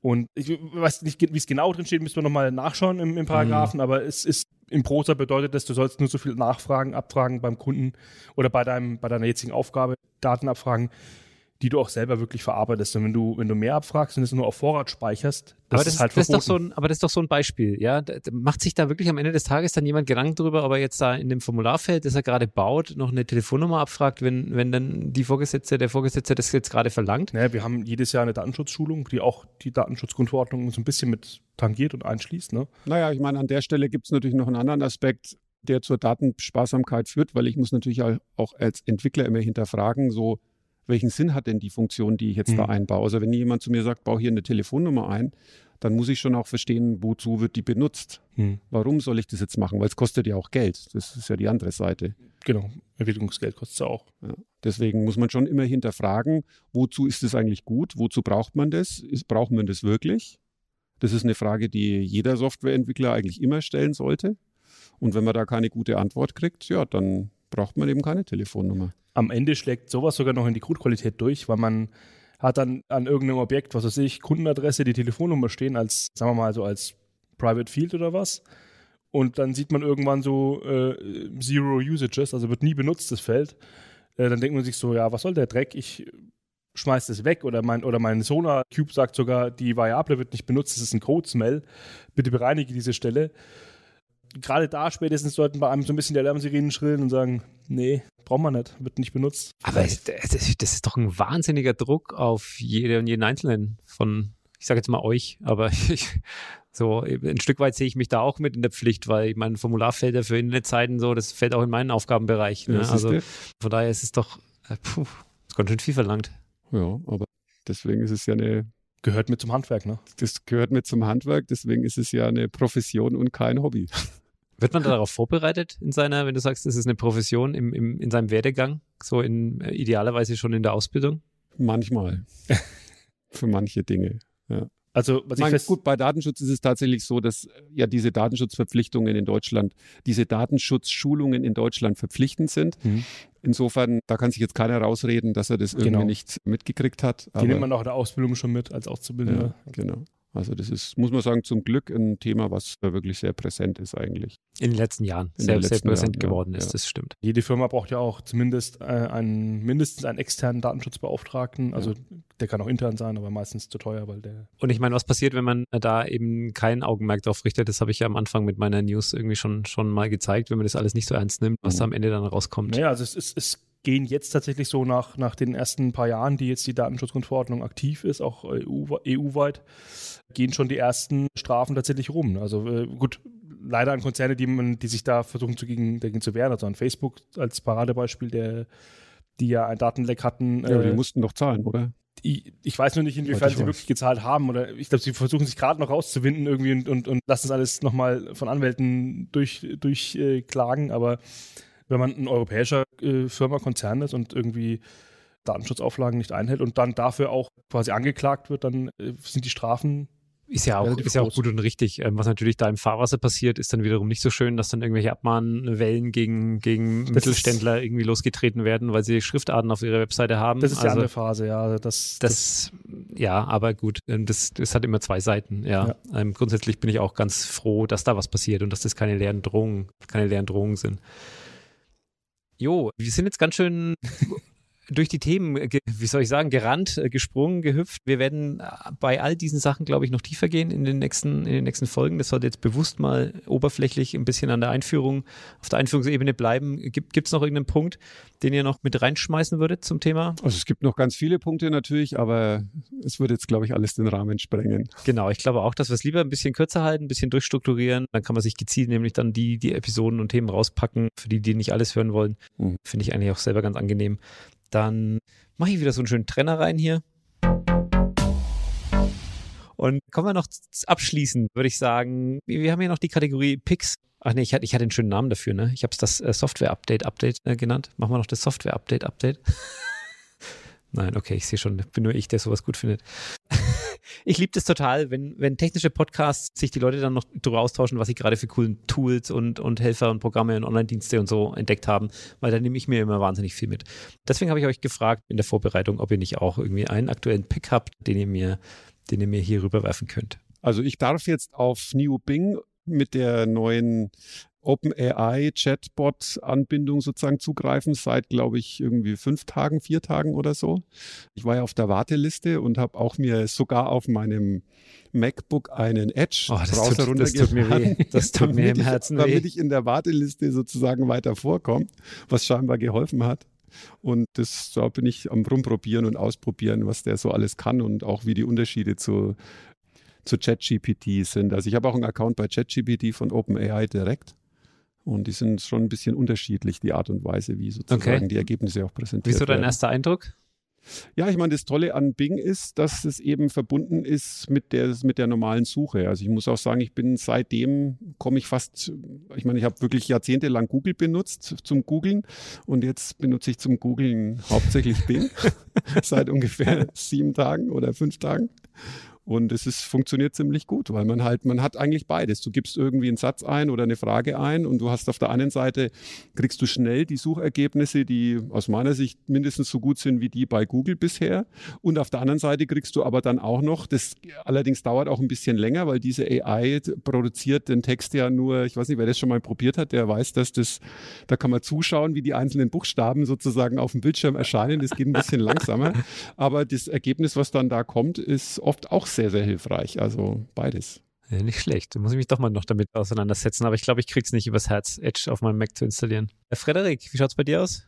Und ich weiß nicht, wie es genau drin steht, müssen wir nochmal nachschauen im, im Paragraphen, mhm. aber es ist im Prosa bedeutet das, du sollst nur so viel nachfragen, abfragen beim Kunden oder bei deinem, bei deiner jetzigen Aufgabe, Daten abfragen, die du auch selber wirklich verarbeitest. Und wenn du, wenn du mehr abfragst und es nur auf Vorrat speicherst, das, aber das ist halt das ist doch so ein, Aber das ist doch so ein Beispiel, ja. Macht sich da wirklich am Ende des Tages dann jemand Gedanken darüber, ob er jetzt da in dem Formularfeld, das er gerade baut, noch eine Telefonnummer abfragt, wenn, wenn dann die Vorgesetzte, der Vorgesetzte das jetzt gerade verlangt? Naja, wir haben jedes Jahr eine Datenschutzschulung, die auch die Datenschutzgrundverordnung so ein bisschen mit tangiert und einschließt. Ne? Naja, ich meine, an der Stelle gibt es natürlich noch einen anderen Aspekt, der zur Datensparsamkeit führt, weil ich muss natürlich auch als Entwickler immer hinterfragen, so welchen Sinn hat denn die Funktion, die ich jetzt mhm. da einbaue? Also wenn jemand zu mir sagt, baue hier eine Telefonnummer ein, dann muss ich schon auch verstehen, wozu wird die benutzt. Mhm. Warum soll ich das jetzt machen? Weil es kostet ja auch Geld. Das ist ja die andere Seite. Genau, Entwicklungsgeld kostet es auch. Ja. Deswegen muss man schon immer hinterfragen, wozu ist es eigentlich gut? Wozu braucht man das? Ist, braucht man das wirklich? Das ist eine Frage, die jeder Softwareentwickler eigentlich immer stellen sollte. Und wenn man da keine gute Antwort kriegt, ja, dann braucht man eben keine Telefonnummer am Ende schlägt sowas sogar noch in die Codequalität durch, weil man hat dann an irgendeinem Objekt, was weiß ich, Kundenadresse, die Telefonnummer stehen als, sagen wir mal so als Private Field oder was. Und dann sieht man irgendwann so äh, Zero Usages, also wird nie benutzt, das Feld. Äh, dann denkt man sich so, ja, was soll der Dreck? Ich schmeiß das weg oder mein, oder mein Sonar Cube sagt sogar, die Variable wird nicht benutzt, das ist ein Code-Smell. Bitte bereinige diese Stelle gerade da spätestens sollten bei einem so ein bisschen die Alarmsirenen schrillen und sagen, nee, braucht man nicht, wird nicht benutzt. Aber das, das ist doch ein wahnsinniger Druck auf jede und jeden Einzelnen von, ich sage jetzt mal euch, aber ich, so ein Stück weit sehe ich mich da auch mit in der Pflicht, weil ich meine Formularfelder für Internetseiten so, das fällt auch in meinen Aufgabenbereich. Ne? Also von daher ist es doch, äh, puh, ist ganz schön viel verlangt. Ja, aber deswegen ist es ja eine gehört mit zum Handwerk, ne? Das gehört mit zum Handwerk, deswegen ist es ja eine Profession und kein Hobby. Wird man darauf vorbereitet in seiner, wenn du sagst, das ist eine Profession im, im, in seinem Werdegang, so in äh, idealerweise schon in der Ausbildung? Manchmal. Für manche Dinge, ja. Also, was ich meine, gut, bei Datenschutz ist es tatsächlich so, dass äh, ja diese Datenschutzverpflichtungen in Deutschland, diese Datenschutzschulungen in Deutschland verpflichtend sind. Mhm. Insofern, da kann sich jetzt keiner rausreden, dass er das irgendwie genau. nicht mitgekriegt hat. Die nimmt man auch in der Ausbildung schon mit als Auszubildender. Ja, genau. Also das ist, muss man sagen, zum Glück ein Thema, was wirklich sehr präsent ist eigentlich. In den letzten Jahren In sehr, letzten sehr präsent Jahren, geworden ja, ist, ja. das stimmt. Jede Firma braucht ja auch zumindest äh, einen, mindestens einen externen Datenschutzbeauftragten. Also ja. der kann auch intern sein, aber meistens zu teuer, weil der. Und ich meine, was passiert, wenn man da eben kein Augenmerk drauf richtet? Das habe ich ja am Anfang mit meiner News irgendwie schon, schon mal gezeigt, wenn man das alles nicht so ernst nimmt, was mhm. da am Ende dann rauskommt. Naja, also es ist, es gehen jetzt tatsächlich so nach, nach den ersten paar Jahren, die jetzt die Datenschutzgrundverordnung aktiv ist, auch EU-weit, EU gehen schon die ersten Strafen tatsächlich rum. Also äh, gut, leider an Konzerne, die, man, die sich da versuchen zu gegen, dagegen zu wehren, also an Facebook als Paradebeispiel, der, die ja ein Datenleck hatten. Ja, äh, die mussten doch zahlen, oder? Ich, ich, weiß nur nicht, inwiefern sie wirklich gezahlt haben. Oder ich glaube, sie versuchen sich gerade noch rauszuwinden irgendwie und, und, und lassen das alles nochmal von Anwälten durchklagen. Durch, äh, aber wenn man ein europäischer äh, Firma, Konzern ist und irgendwie Datenschutzauflagen nicht einhält und dann dafür auch quasi angeklagt wird, dann äh, sind die Strafen ist ja auch, ist ja auch gut und richtig. Ähm, was natürlich da im Fahrwasser passiert, ist dann wiederum nicht so schön, dass dann irgendwelche Abmahnwellen gegen, gegen Mittelständler irgendwie losgetreten werden, weil sie Schriftarten auf ihrer Webseite haben. Das ist also, die andere Phase, ja. Das, das, das, ja, aber gut, ähm, das, das hat immer zwei Seiten, ja. ja. Ähm, grundsätzlich bin ich auch ganz froh, dass da was passiert und dass das keine leeren Drohungen, keine leeren Drohungen sind. Jo, wir sind jetzt ganz schön durch die Themen, wie soll ich sagen, gerannt, äh, gesprungen, gehüpft. Wir werden äh, bei all diesen Sachen, glaube ich, noch tiefer gehen in den nächsten, in den nächsten Folgen. Das sollte jetzt bewusst mal oberflächlich ein bisschen an der Einführung, auf der Einführungsebene bleiben. Gibt es noch irgendeinen Punkt, den ihr noch mit reinschmeißen würdet zum Thema? Also es gibt noch ganz viele Punkte natürlich, aber es würde jetzt, glaube ich, alles den Rahmen sprengen. Genau, ich glaube auch, dass wir es lieber ein bisschen kürzer halten, ein bisschen durchstrukturieren. Dann kann man sich gezielt nämlich dann die, die Episoden und Themen rauspacken, für die, die nicht alles hören wollen. Mhm. Finde ich eigentlich auch selber ganz angenehm. Dann mache ich wieder so einen schönen Trenner rein hier. Und kommen wir noch abschließend, würde ich sagen, wir haben hier noch die Kategorie Picks. Ach nee, ich hatte, ich hatte einen schönen Namen dafür, ne? Ich habe es das äh, Software-Update-Update äh, genannt. Machen wir noch das Software-Update-Update. Nein, okay, ich sehe schon, bin nur ich, der sowas gut findet. Ich liebe das total, wenn, wenn technische Podcasts sich die Leute dann noch darüber austauschen, was sie gerade für coolen Tools und, und Helfer und Programme und Online-Dienste und so entdeckt haben, weil da nehme ich mir immer wahnsinnig viel mit. Deswegen habe ich euch gefragt in der Vorbereitung, ob ihr nicht auch irgendwie einen aktuellen Pick habt, den ihr mir, den ihr mir hier rüberwerfen könnt. Also ich darf jetzt auf New Bing mit der neuen OpenAI Chatbot-Anbindung sozusagen zugreifen seit, glaube ich, irgendwie fünf Tagen, vier Tagen oder so. Ich war ja auf der Warteliste und habe auch mir sogar auf meinem MacBook einen Edge oh, tut, das tut mir weh. Das tut mir im Herzen ich, weh. Damit ich in der Warteliste sozusagen weiter vorkomme, was scheinbar geholfen hat. Und das, da bin ich am rumprobieren und ausprobieren, was der so alles kann und auch wie die Unterschiede zu, zu ChatGPT sind. Also ich habe auch einen Account bei ChatGPT von OpenAI direkt. Und die sind schon ein bisschen unterschiedlich, die Art und Weise, wie sozusagen okay. die Ergebnisse auch präsentiert werden. Wieso dein erster Eindruck? Ja, ich meine, das Tolle an Bing ist, dass es eben verbunden ist mit der, mit der normalen Suche. Also ich muss auch sagen, ich bin seitdem, komme ich fast, ich meine, ich habe wirklich jahrzehntelang Google benutzt zum Googlen und jetzt benutze ich zum Googlen hauptsächlich Bing seit ungefähr sieben Tagen oder fünf Tagen. Und es ist, funktioniert ziemlich gut, weil man halt, man hat eigentlich beides. Du gibst irgendwie einen Satz ein oder eine Frage ein und du hast auf der einen Seite, kriegst du schnell die Suchergebnisse, die aus meiner Sicht mindestens so gut sind wie die bei Google bisher. Und auf der anderen Seite kriegst du aber dann auch noch, das allerdings dauert auch ein bisschen länger, weil diese AI produziert den Text ja nur, ich weiß nicht, wer das schon mal probiert hat, der weiß, dass das, da kann man zuschauen, wie die einzelnen Buchstaben sozusagen auf dem Bildschirm erscheinen. Das geht ein bisschen langsamer. Aber das Ergebnis, was dann da kommt, ist oft auch sehr, sehr hilfreich. Also beides. Ja, nicht schlecht. Da muss ich mich doch mal noch damit auseinandersetzen. Aber ich glaube, ich kriege es nicht übers Herz, Edge auf meinem Mac zu installieren. Herr Frederik, wie schaut es bei dir aus?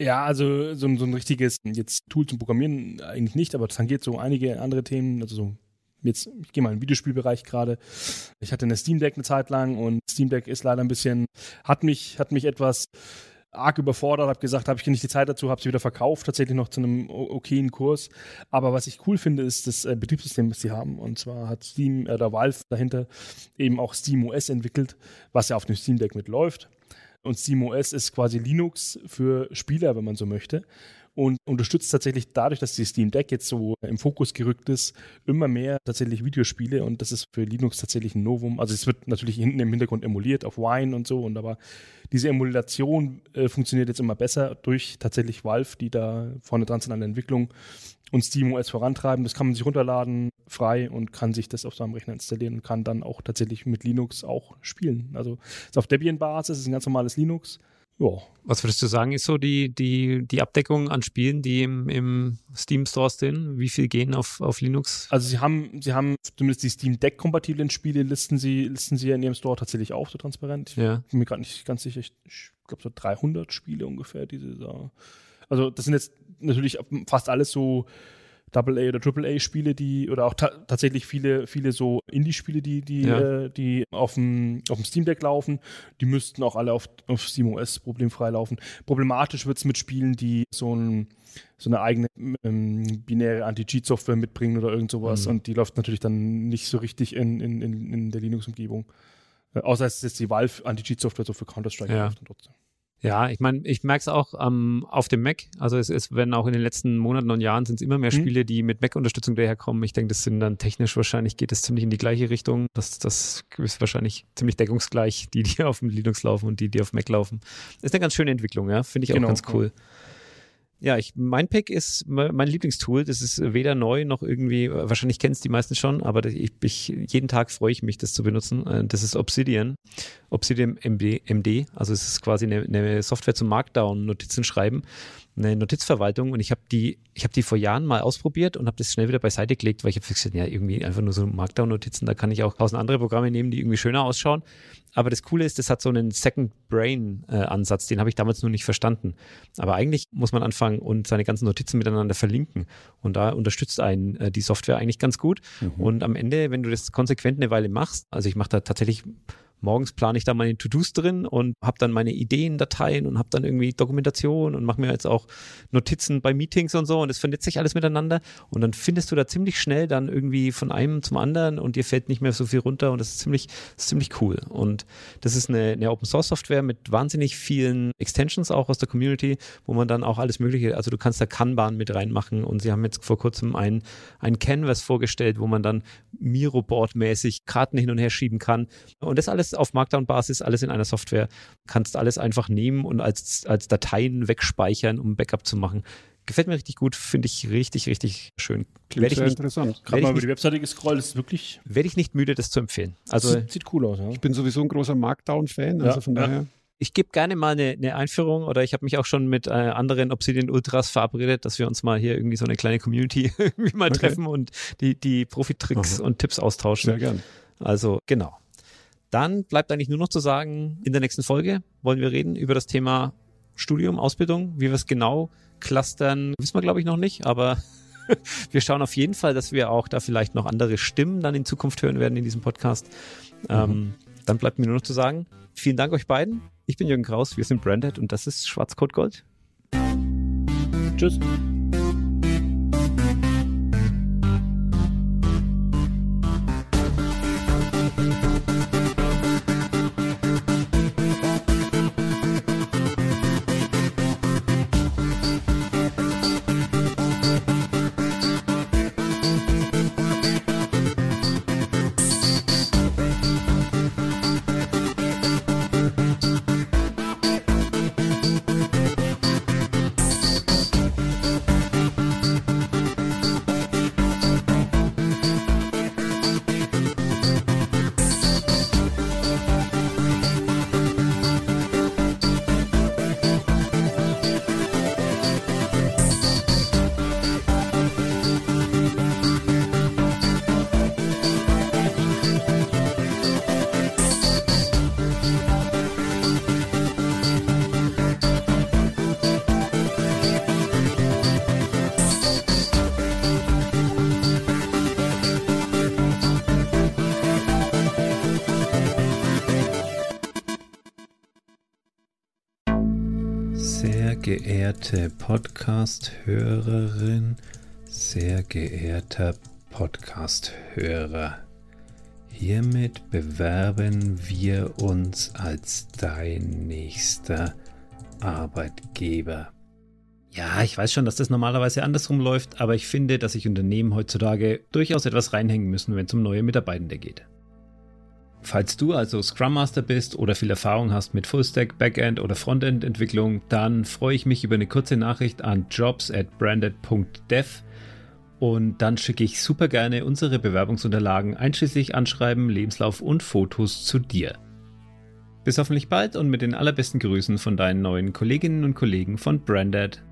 Ja, also so, so, ein richtiges jetzt Tool zum Programmieren eigentlich nicht, aber das tangiert so einige andere Themen. Also so jetzt, ich gehe mal in den Videospielbereich gerade. Ich hatte eine Steam Deck eine Zeit lang und Steam Deck ist leider ein bisschen, hat mich, hat mich etwas arg überfordert, habe gesagt, habe ich nicht die Zeit dazu, habe sie wieder verkauft, tatsächlich noch zu einem okayen Kurs. Aber was ich cool finde, ist das äh, Betriebssystem, was sie haben. Und zwar hat Steam, äh, der Valve dahinter eben auch SteamOS entwickelt, was ja auf dem Steam Deck mitläuft. Und SteamOS ist quasi Linux für Spieler, wenn man so möchte und unterstützt tatsächlich dadurch, dass die Steam Deck jetzt so im Fokus gerückt ist, immer mehr tatsächlich Videospiele und das ist für Linux tatsächlich ein Novum. Also es wird natürlich hinten im Hintergrund emuliert auf Wine und so und aber diese Emulation äh, funktioniert jetzt immer besser durch tatsächlich Valve, die da vorne dran sind an der Entwicklung und SteamOS vorantreiben. Das kann man sich runterladen frei und kann sich das auf seinem Rechner installieren und kann dann auch tatsächlich mit Linux auch spielen. Also ist auf Debian-Basis, ist ein ganz normales Linux ja. Was würdest du sagen, ist so die, die, die Abdeckung an Spielen, die im, im Steam Store sind? Wie viel gehen auf, auf Linux? Also sie haben, sie haben zumindest die Steam Deck-kompatiblen Spiele listen sie, listen sie in ihrem Store tatsächlich auch so transparent. Ja. Ich bin mir gerade nicht ganz sicher, ich, ich glaube so 300 Spiele ungefähr, diese da. Also das sind jetzt natürlich fast alles so Double-A oder Triple-A-Spiele, die, oder auch ta tatsächlich viele, viele so Indie-Spiele, die, die, ja. äh, die auf dem, auf dem Steam Deck laufen, die müssten auch alle auf, auf SteamOS problemfrei laufen. Problematisch wird es mit Spielen, die so ein so eine eigene ähm, binäre Anti-Cheat-Software mitbringen oder irgend sowas mhm. und die läuft natürlich dann nicht so richtig in, in, in, in der Linux-Umgebung. Äh, außer es ist jetzt die Valve Anti-Cheat-Software so für Counter-Strike ja. läuft trotzdem. Ja, ich meine, ich merke es auch ähm, auf dem Mac. Also es, es werden auch in den letzten Monaten und Jahren sind es immer mehr mhm. Spiele, die mit Mac-Unterstützung daherkommen. Ich denke, das sind dann technisch wahrscheinlich, geht es ziemlich in die gleiche Richtung. Das, das ist wahrscheinlich ziemlich deckungsgleich, die, die auf dem Linux laufen und die, die auf Mac laufen. Ist eine ganz schöne Entwicklung, ja. Finde ich auch genau. ganz cool. Ja. Ja, ich, mein Pick ist mein Lieblingstool. Das ist weder neu noch irgendwie, wahrscheinlich kennen es die meisten schon, aber ich, ich, jeden Tag freue ich mich, das zu benutzen. Äh, das ist Obsidian. Obsidian MD, MD. Also es ist quasi eine, eine Software zum Markdown-Notizen schreiben eine Notizverwaltung und ich habe die, ich habe die vor Jahren mal ausprobiert und habe das schnell wieder beiseite gelegt, weil ich habe gesagt, ja, irgendwie einfach nur so Markdown-Notizen, da kann ich auch tausend andere Programme nehmen, die irgendwie schöner ausschauen. Aber das Coole ist, das hat so einen Second Brain-Ansatz, äh, den habe ich damals nur nicht verstanden. Aber eigentlich muss man anfangen und seine ganzen Notizen miteinander verlinken. Und da unterstützt einen äh, die Software eigentlich ganz gut. Mhm. Und am Ende, wenn du das konsequent eine Weile machst, also ich mache da tatsächlich morgens plane ich da meine To-Dos drin und habe dann meine Ideen, Dateien und habe dann irgendwie Dokumentation und mache mir jetzt auch Notizen bei Meetings und so und es vernetzt sich alles miteinander und dann findest du da ziemlich schnell dann irgendwie von einem zum anderen und dir fällt nicht mehr so viel runter und das ist ziemlich, das ist ziemlich cool. Und das ist eine, eine Open Source Software mit wahnsinnig vielen Extensions auch aus der Community, wo man dann auch alles Mögliche, also du kannst da Kanban mit reinmachen und sie haben jetzt vor kurzem ein, ein Canvas vorgestellt, wo man dann Miro-Board-mäßig Karten hin und her schieben kann. Und das alles auf Markdown-Basis, alles in einer Software. Kannst alles einfach nehmen und als, als Dateien wegspeichern, um Backup zu machen. Gefällt mir richtig gut, finde ich richtig, richtig schön. Klingt werde ich sehr nicht, interessant. Gerade mal über die Webseite gescrollt, ist wirklich. werde ich nicht müde, das zu empfehlen. Also sieht, sieht cool aus, ja. Ich bin sowieso ein großer Markdown-Fan, also Ja, von ja. daher. ich gebe gerne mal eine, eine Einführung oder ich habe mich auch schon mit äh, anderen Obsidian Ultras verabredet, dass wir uns mal hier irgendwie so eine kleine Community irgendwie mal Okay. treffen und die, die Profi-Tricks und Tipps austauschen. Sehr gern. Also genau. Dann bleibt eigentlich nur noch zu sagen, in der nächsten Folge wollen wir reden über das Thema Studium, Ausbildung, wie wir es genau clustern, wissen wir glaube ich noch nicht, aber wir schauen auf jeden Fall, dass wir auch da vielleicht noch andere Stimmen dann in Zukunft hören werden in diesem Podcast. Ähm, dann bleibt mir nur noch zu sagen, vielen Dank euch beiden. Ich bin Jürgen Kraus, wir sind Branded und das ist Schwarzcode Gold. Tschüss. Geehrte Podcast-Hörerin, sehr geehrter Podcast-Hörer, hiermit bewerben wir uns als dein nächster Arbeitgeber. Ja, ich weiß schon, dass das normalerweise andersrum läuft, aber ich finde, dass sich Unternehmen heutzutage durchaus etwas reinhängen müssen, wenn es um neue Mitarbeitende geht. Falls du also Scrum Master bist oder viel Erfahrung hast mit Fullstack, Backend oder Frontend Entwicklung, dann freue ich mich über eine kurze Nachricht an jobs at branded.dev und dann schicke ich super gerne unsere Bewerbungsunterlagen einschließlich Anschreiben, Lebenslauf und Fotos zu dir. Bis hoffentlich bald und mit den allerbesten Grüßen von deinen neuen Kolleginnen und Kollegen von Branded.